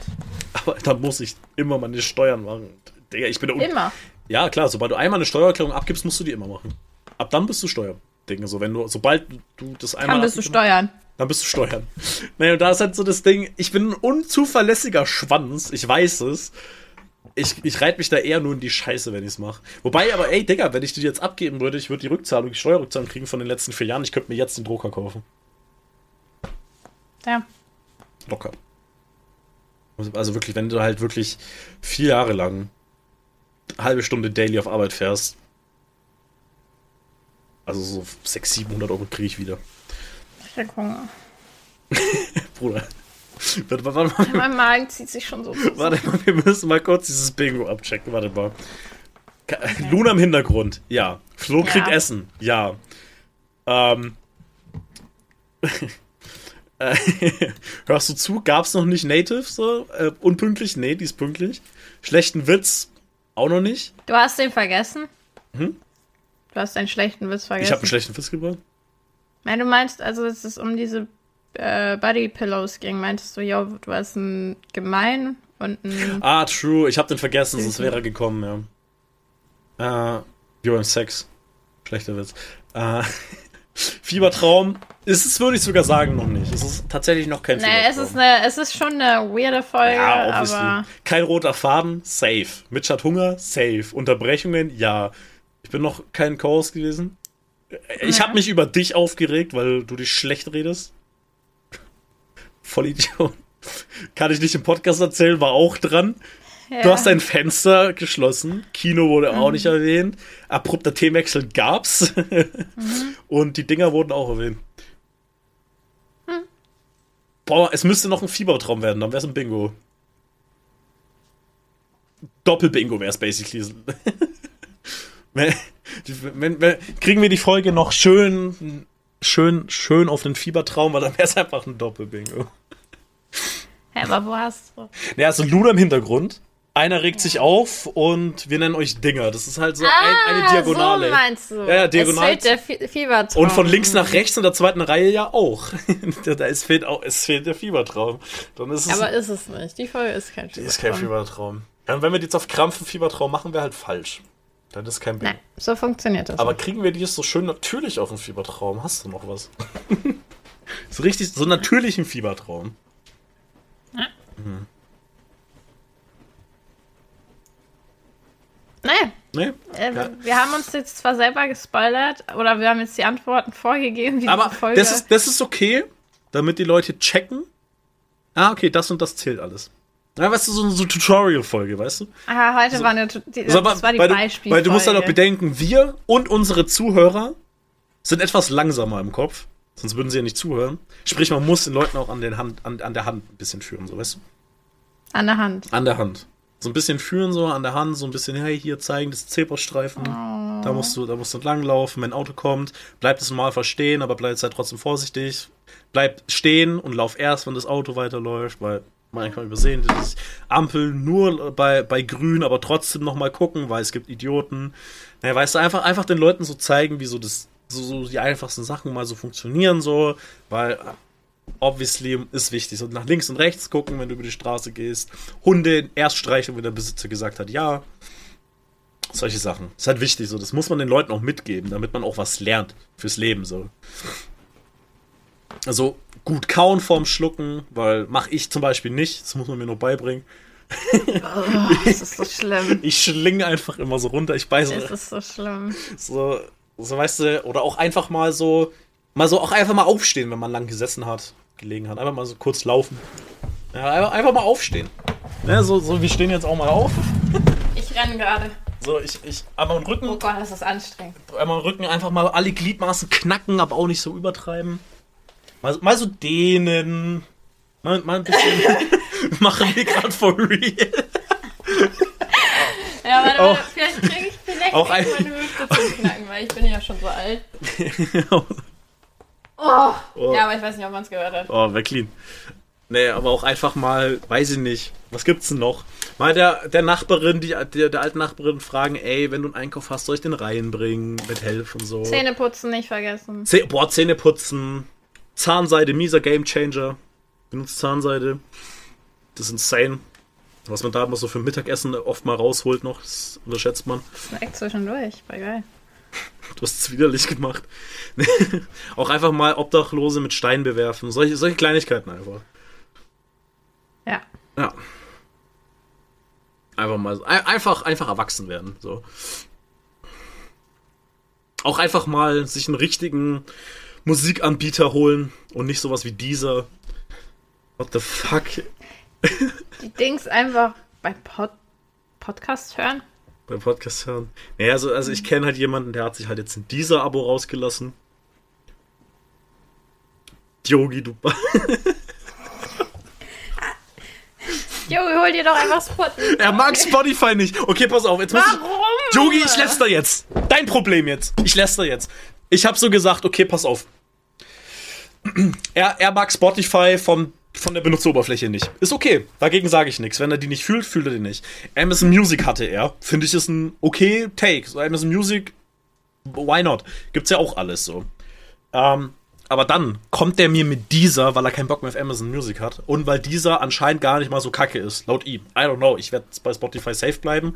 Aber da muss ich immer meine Steuern machen. Digga, ich bin der Immer. Ja, klar, sobald du einmal eine Steuererklärung abgibst, musst du die immer machen. Ab dann bist du Steuer. Dinge so, wenn du, sobald du das einmal. Dann bist du Steuern. Dann bist du Steuern. Naja, und da ist halt so das Ding, ich bin ein unzuverlässiger Schwanz, ich weiß es. Ich, ich reite mich da eher nur in die Scheiße, wenn ich es mache. Wobei, aber ey, Digga, wenn ich die jetzt abgeben würde, ich würde die Rückzahlung, die Steuerrückzahlung kriegen von den letzten vier Jahren, ich könnte mir jetzt den Drucker kaufen. Ja. Locker. Also wirklich, wenn du halt wirklich vier Jahre lang eine halbe Stunde daily auf Arbeit fährst, also so 600, 700 Euro kriege ich wieder. Ich hab Hunger. Bruder. Warte, warte, warte, mein Magen zieht sich schon so zusammen. Warte mal, wir müssen mal kurz dieses Bingo abchecken. Warte mal. Okay. Luna im Hintergrund, ja. Flo kriegt ja. Essen, ja. Ähm. Äh, hörst du zu? Gab's noch nicht Native so? Äh, unpünktlich? Nee, die ist pünktlich. Schlechten Witz? Auch noch nicht. Du hast den vergessen? Hm? Du hast einen schlechten Witz vergessen. Ich habe einen schlechten Witz gebracht. Nein, du meinst, also es ist um diese äh, Body Pillows ging, meintest du, yo, du hast ein gemein und ein. Ah, true. Ich habe den vergessen, sonst wäre er gekommen, ja. Äh, You're in Sex. Schlechter Witz. Äh, Fiebertraum ist es, würde ich sogar sagen, noch nicht. Es ist tatsächlich noch kein naja, es ist, eine, es ist schon eine weirde Folge, ja, aber... Kein roter Faden, safe. Mitch hat Hunger, safe. Unterbrechungen, ja. Ich bin noch kein Chaos gewesen. Ich habe mich über dich aufgeregt, weil du dich schlecht redest. Voll Idiot. Kann ich nicht im Podcast erzählen, war auch dran. Ja. Du hast dein Fenster geschlossen. Kino wurde auch nicht erwähnt. Abrupter Themenwechsel gab's. Und die Dinger wurden auch erwähnt. Boah, es müsste noch ein Fiebertraum werden, dann wär's ein Bingo. Doppelbingo wär's basically. wenn, wenn, wenn, kriegen wir die Folge noch schön, schön, schön auf den Fiebertraum, weil dann wär's einfach ein Doppelbingo. Hä, aber wo hast du? Ja, also Luder im Hintergrund. Einer regt sich auf und wir nennen euch Dinger. Das ist halt so ein, eine Diagonale. Ah, So meinst du. Ja, ja, diagonal. Es fehlt der Fie- Fiebertraum. Und von links nach rechts in der zweiten Reihe ja auch. da es fehlt auch, es fehlt der Fiebertraum. Dann ist es Aber ist es nicht. Die Folge ist kein Fiebertraum. ist kein Fiebertraum. Ja, und wenn wir jetzt auf Krampf einen Fiebertraum machen, wäre halt falsch. Dann ist kein Bingo. Nein, so funktioniert das. Aber kriegen wir die jetzt so schön natürlich auf einen Fiebertraum? Hast du noch was? so richtig, so natürlichen Fiebertraum. Naja, Ne? äh, Ja. wir haben uns jetzt zwar selber gespoilert, oder wir haben jetzt die Antworten vorgegeben, wie Aber Folge. das ist, das ist okay, damit die Leute checken. Ah, okay, das und das zählt alles. Ja, weißt du, so eine so Tutorial-Folge, weißt du? ah, heute war eine, die, das So, aber- war die weil, du, Beispielfolge. weil du musst halt auch bedenken, wir und unsere Zuhörer sind etwas langsamer im Kopf. Sonst würden sie ja nicht zuhören. Sprich, man muss den Leuten auch an, den Hand, an, an der Hand ein bisschen führen, so weißt du? An der Hand. An der Hand. So ein bisschen führen, so an der Hand, so ein bisschen, hey, hier zeigen, das Zebrastreifen. Da musst du, da musst du langlaufen, wenn ein Auto kommt. Bleib das normal verstehen, aber bleib halt trotzdem vorsichtig. Bleib stehen und lauf erst, wenn das Auto weiterläuft, weil manchmal übersehen dieses Ampel nur bei, bei grün, aber trotzdem nochmal gucken, weil es gibt Idioten. Naja, weißt du, einfach, einfach den Leuten so zeigen, wie so das, so, so die einfachsten Sachen mal so funktionieren, so, weil obviously ist wichtig. Und nach links und rechts gucken, wenn du über die Straße gehst. Hunde erst streicheln, wenn der Besitzer gesagt hat, ja. Solche Sachen. ist halt wichtig, so. Das muss man den Leuten auch mitgeben, damit man auch was lernt fürs Leben, so. Also, gut kauen vorm Schlucken, weil mach ich zum Beispiel nicht. Das muss man mir noch beibringen. Oh, das ist so schlimm. Ich schlinge einfach immer so runter. Ich beiße Es ist so schlimm. so, so weißt du, oder auch einfach mal so, mal so auch einfach mal aufstehen, wenn man lang gesessen hat, gelegen hat. Einfach mal so kurz laufen. Ja, einfach, einfach mal aufstehen. Ja, so, so, wir stehen jetzt auch mal auf. Ich renne gerade. So, ich, ich, einmal den Oh Rücken, Gott, das ist anstrengend. einmal den Rücken, einfach mal alle Gliedmaßen knacken, aber auch nicht so übertreiben. Mal, so- mal so dehnen. Mal, mal ein bisschen machen wir gerade for real. Ja, warte, Auch- vielleicht kriege ich vielleicht auch ein- meine Hüfte zum Knacken, weil ich bin ja schon so alt. Oh. Oh. Ja, aber ich weiß nicht, ob man es gehört hat. Oh, wäre clean. Nee, aber auch einfach mal, weiß ich nicht, was gibt's denn noch? Mal der, der Nachbarin, die, der, der alten Nachbarin fragen, ey, wenn du einen Einkauf hast, soll ich den reinbringen, mit helfen und so. Zähne putzen nicht vergessen. Zäh boah, Zähne putzen. Zahnseide, mieser Gamechanger. Benutzt Zahnseide. Das ist insane. Was man da immer so für Mittagessen oft mal rausholt noch, das unterschätzt man. Snack zwischendurch, war geil. Du hast es widerlich gemacht. Auch einfach mal Obdachlose mit Steinen bewerfen. Solche, solche Kleinigkeiten einfach. Ja. Ja. Einfach mal, ein- einfach, einfach erwachsen werden, so. Auch einfach mal sich einen richtigen Musikanbieter holen und nicht sowas wie dieser. What the fuck? Die Dings einfach bei Pod Podcast hören. Beim Podcast hören. Naja, also, also ich kenne halt jemanden, der hat sich halt jetzt in dieser Abo rausgelassen. Yogi, du. Jogi, hol dir doch einfach Spotify. Er mag Spotify nicht. Okay, pass auf, jetzt muss ich. Warum? Yogi, ich läster jetzt. Dein Problem jetzt. Ich läster jetzt. Ich habe so gesagt, okay, pass auf. Er, er mag Spotify vom, von der Benutzeroberfläche nicht. Ist okay. Dagegen sage ich nichts. Wenn er die nicht fühlt, fühlt er die nicht. Amazon Music hatte er. Finde ich ist ein okay Take. So Amazon Music, why not? Gibt's ja auch alles so. Ähm, aber dann kommt der mir mit dieser, weil er keinen Bock mehr auf Amazon Music hat und weil dieser anscheinend gar nicht mal so kacke ist, laut ihm. I don't know. Ich werde bei Spotify safe bleiben,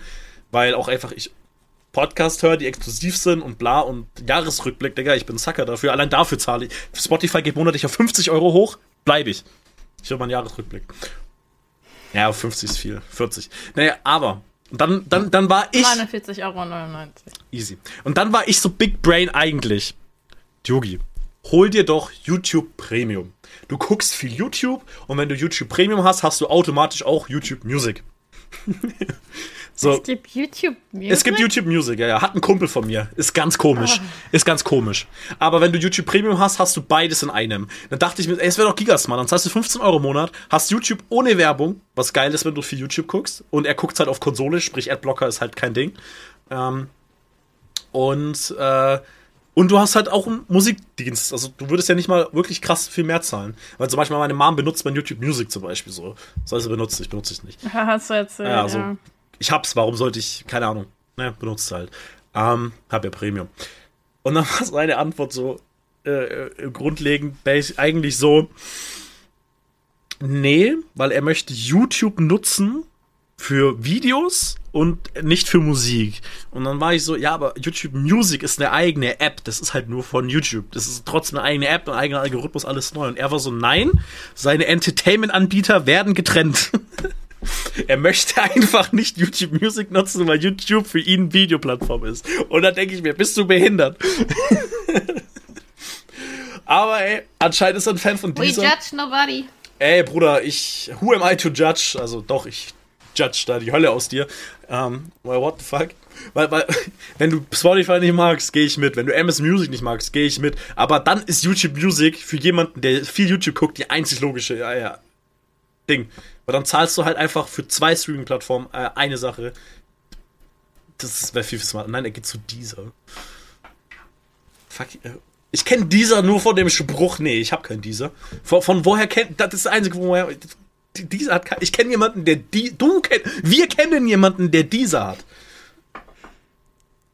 weil auch einfach ich Podcast höre, die exklusiv sind und bla und Jahresrückblick, Digga, ich bin Sucker dafür. Allein dafür zahle ich. Spotify geht monatlich auf 50 Euro hoch, bleibe ich. Ich höre meinen Jahresrückblick. Ja, 50 ist viel. 40. Naja, aber dann, dann, dann war ich. 49,99 Euro. Easy. Und dann war ich so Big Brain eigentlich. Yogi, hol dir doch YouTube Premium. Du guckst viel YouTube und wenn du YouTube Premium hast, hast du automatisch auch YouTube Music. so. Es gibt YouTube Music. Es gibt YouTube Music, ja, ja. Hat ein Kumpel von mir. Ist ganz komisch. Ist ganz komisch. Aber wenn du YouTube Premium hast, hast du beides in einem. Dann dachte ich mir, ey, es wäre doch Gigasman. Dann zahlst du 15 Euro im Monat, hast YouTube ohne Werbung, was geil ist, wenn du viel YouTube guckst. Und er guckt halt auf Konsole, sprich Adblocker ist halt kein Ding. Ähm, und, äh, und du hast halt auch einen Musikdienst. Also du würdest ja nicht mal wirklich krass viel mehr zahlen. Weil zum Beispiel meine Mom benutzt mein YouTube Music zum Beispiel so. Soll sie benutzen, ich benutze es nicht. Hast du erzählt, Ja, also, ja. Ich hab's, warum sollte ich, keine Ahnung, ne, benutzt halt. Ähm, hab ja Premium. Und dann war seine Antwort so, äh, äh, grundlegend, eigentlich so, nee, weil er möchte YouTube nutzen für Videos und nicht für Musik. Und dann war ich so, ja, aber YouTube Music ist eine eigene App. Das ist halt nur von YouTube. Das ist trotzdem eine eigene App, ein eigener Algorithmus, alles neu. Und er war so, nein, seine Entertainment-Anbieter werden getrennt. er möchte einfach nicht YouTube Music nutzen, weil YouTube für ihn Videoplattform ist. Und dann denke ich mir, bist du behindert? aber ey, anscheinend ist er ein Fan von We dieser. judge nobody. Ey, Bruder, ich. Who am I to judge? Also doch, ich judge da die Hölle aus dir. Ähm, well, what the fuck? Weil, weil, wenn du Spotify nicht magst, gehe ich mit. Wenn du MS Music nicht magst, gehe ich mit. Aber dann ist YouTube Music für jemanden, der viel YouTube guckt, die einzig logische, ja, ja, Ding. Weil dann zahlst du halt einfach für zwei Streaming-Plattformen äh, eine Sache. Das wäre viel smart. Nein, er geht zu dieser. Fuck. Äh, ich kenne dieser nur von dem Spruch. Nee, ich habe keinen dieser. Von, von woher kennt. Das ist das Einzige, woher. Dieser hat Ich kenne jemanden, der die. Du kennst. Wir kennen jemanden, der dieser hat.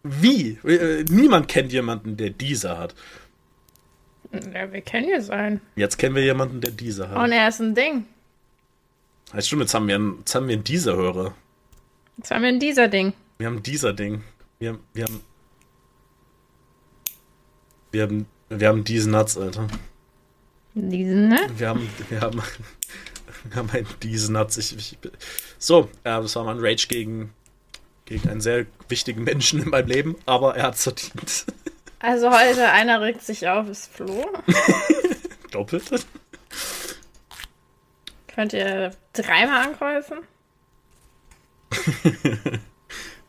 Wie? Äh, Niemand kennt jemanden, der dieser hat. Ja, wir kennen jetzt einen. Jetzt kennen wir jemanden, der dieser hat. Und er ist ein Ding. Ja, stimmt, jetzt haben wir einen, jetzt haben wir einen dieser Hörer. Jetzt haben wir ein dieser Ding. Wir haben dieser Ding. Wir, haben- wir haben. Wir haben. Wir haben diesen Nuts, Alter. Diesen, ne? Wir haben. Wir haben. Wir haben einen diesen Nuts. Ich, ich, so, äh, das war mein Rage gegen. Gegen einen sehr wichtigen Menschen in meinem Leben, aber er hat's verdient. Also heute einer regt sich auf, ist Flo. Doppelt. Könnt ihr dreimal ankreuzen?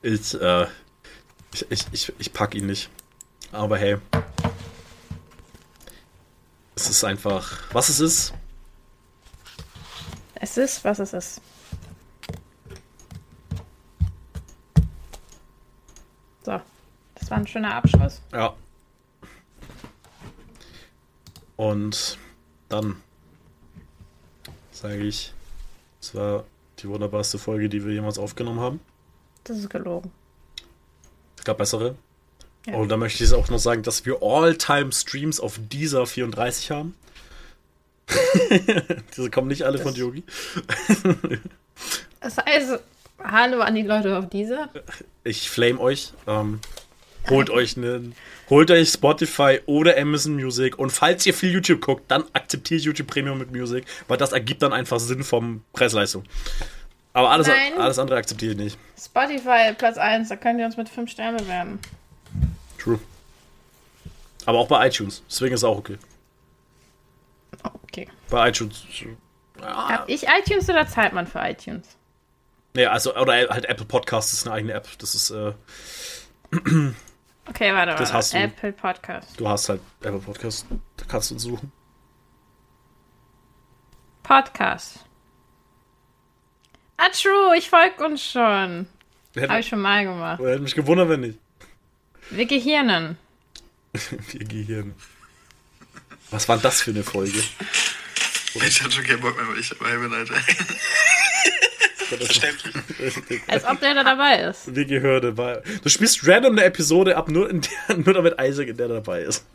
Ich, äh. Ich, ich, ich, ich pack ihn nicht. Aber hey. Es ist einfach. Was es ist, Es ist, was es ist. So, das war ein schöner Abschluss. Ja. Und dann sage ich, es war die wunderbarste Folge, die wir jemals aufgenommen haben. Das ist gelogen. Es gab bessere. Ja. Und da möchte ich auch noch sagen, dass wir All-Time-Streams auf dieser 34 haben. Diese kommen nicht alle von Das- Yogi. Das heißt, hallo an die Leute auf dieser. Ich flame euch. Ähm, holt euch einen, holt euch Spotify oder Amazon Music und falls ihr viel YouTube guckt, dann akzeptiert YouTube Premium mit Music, weil das ergibt dann einfach Sinn vom Preis-Leistung. Aber alles, Nein. alles andere akzeptiere ich nicht. Spotify Platz 1, da könnt ihr uns mit 5 Sternen bewerten. True. Aber auch bei iTunes. Deswegen ist es auch okay. Okay. Bei iTunes. Ja, Hab ich iTunes oder zahlt man für iTunes? nee, also, oder halt Apple Podcasts ist eine eigene App. Das ist, äh, Okay, warte mal. Das hast du. Apple Podcast. du hast halt Apple Podcasts, da kannst du uns suchen. Podcast. Ah, true, ich folge uns schon. Hätte, Habe ich schon mal gemacht. hätte mich gewundert, wenn nicht. Wir Gehirnen. Wir Gehirn. Was war das für eine Folge? Ich hatte schon keinen Bock mehr, weil ich dabei bin, Alter. Verständlich. Als ob der da dabei ist. Wie gehörte war. Du spielst random eine Episode ab, nur, in der, nur damit Isaac in der dabei ist.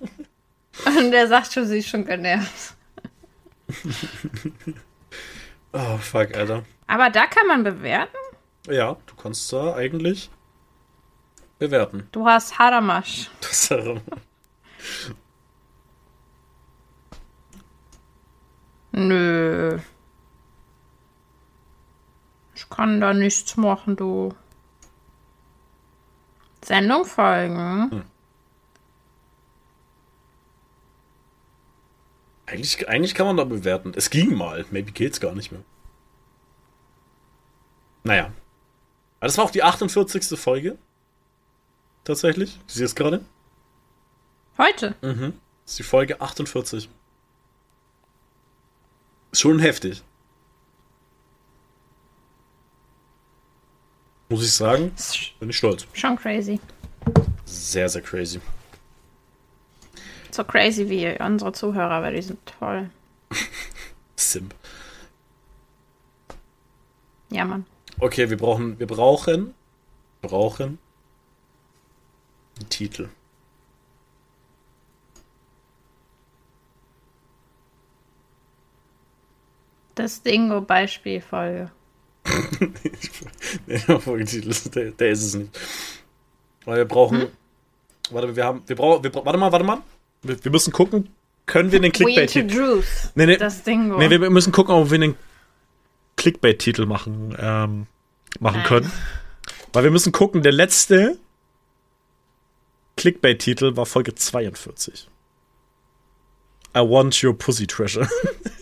Und der sagt schon, sie ist schon genervt. Oh, fuck, Alter. Aber da kann man bewerten? Ja, du kannst da eigentlich bewerten. Du hast Haramasch. Das ist ja- Nö. Kann da nichts machen, du. Sendung folgen. eigentlich, eigentlich kann man da bewerten. Es ging mal. Maybe geht's gar nicht mehr. Naja, Das war auch die 48. Folge. Tatsächlich. Ich sehe es gerade. Heute? Mhm. Das ist die Folge 48. Ist schon heftig. Muss ich sagen, bin ich stolz. schon crazy. Sehr, sehr crazy. So crazy wie unsere Zuhörer, weil die sind toll. Simp. Ja, Mann. Okay, wir brauchen, wir brauchen, brauchen einen Titel. Das Dingo-Beispielfolge. Der Folgetitel ist, der, der ist es nicht. Weil wir brauchen, warte, wir haben, wir brauchen, wir, warte mal, warte mal. Wir, wir müssen gucken, können wir den Clickbait-Titel, Nee, nee. das Dingo. nee, wir müssen gucken, ob wir einen Clickbait-Titel machen, ähm, machen Nein. können. Weil wir müssen gucken, der letzte Clickbait-Titel war Folge 42. I want your pussy treasure.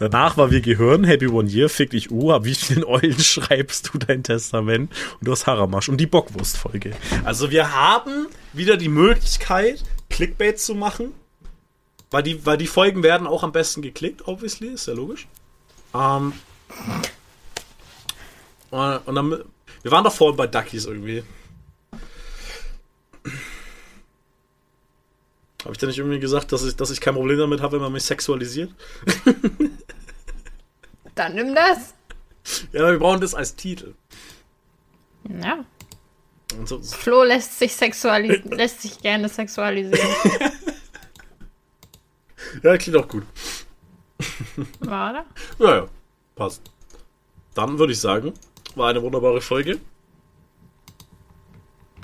Danach war wir gehören, Happy One Year, fick dich U, wie vielen Eulen schreibst du dein Testament und du hast Haramasch und die Bockwurst-Folge. Also wir haben wieder die Möglichkeit, Clickbait zu machen, weil die, weil die Folgen werden auch am besten geklickt, obviously, ist ja logisch. Ähm, und und dann, wir waren doch vorhin bei Duckies irgendwie. Habe ich da nicht irgendwie gesagt, dass ich, dass ich kein Problem damit habe, wenn man mich sexualisiert? Dann nimm das. Ja, wir brauchen das als Titel. Ja. So, Flo lässt sich lässt sich gerne sexualisieren. ja, klingt auch gut. War, oder? Ja, ja, passt. Dann würde ich sagen, war eine wunderbare Folge.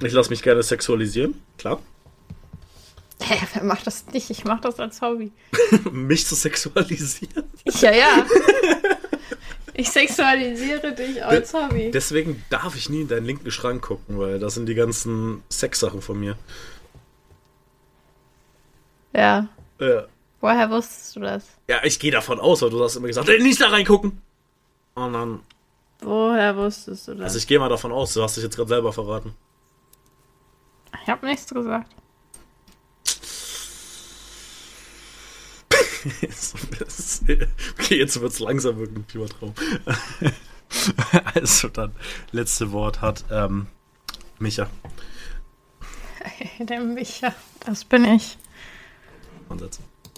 Ich lasse mich gerne sexualisieren, klar. Hä, wer macht das nicht? Ich mach das als Hobby. mich zu sexualisieren. Ja, ja. Ich sexualisiere dich als Hobby. Deswegen darf ich nie in deinen linken Schrank gucken, weil das sind die ganzen Sexsachen von mir. Ja. Ja, Woher wusstest du das? ja ich gehe davon aus, weil du hast immer gesagt, nicht da reingucken. Und dann, Woher wusstest du das? also ich gehe mal davon aus, du hast dich jetzt gerade selber verraten. ich habe nichts gesagt. okay, jetzt wird es langsam wirklich ein Fiebertraum. also dann, letzte Wort hat ähm, Micha. Der Micha. Das bin ich. Ansatz.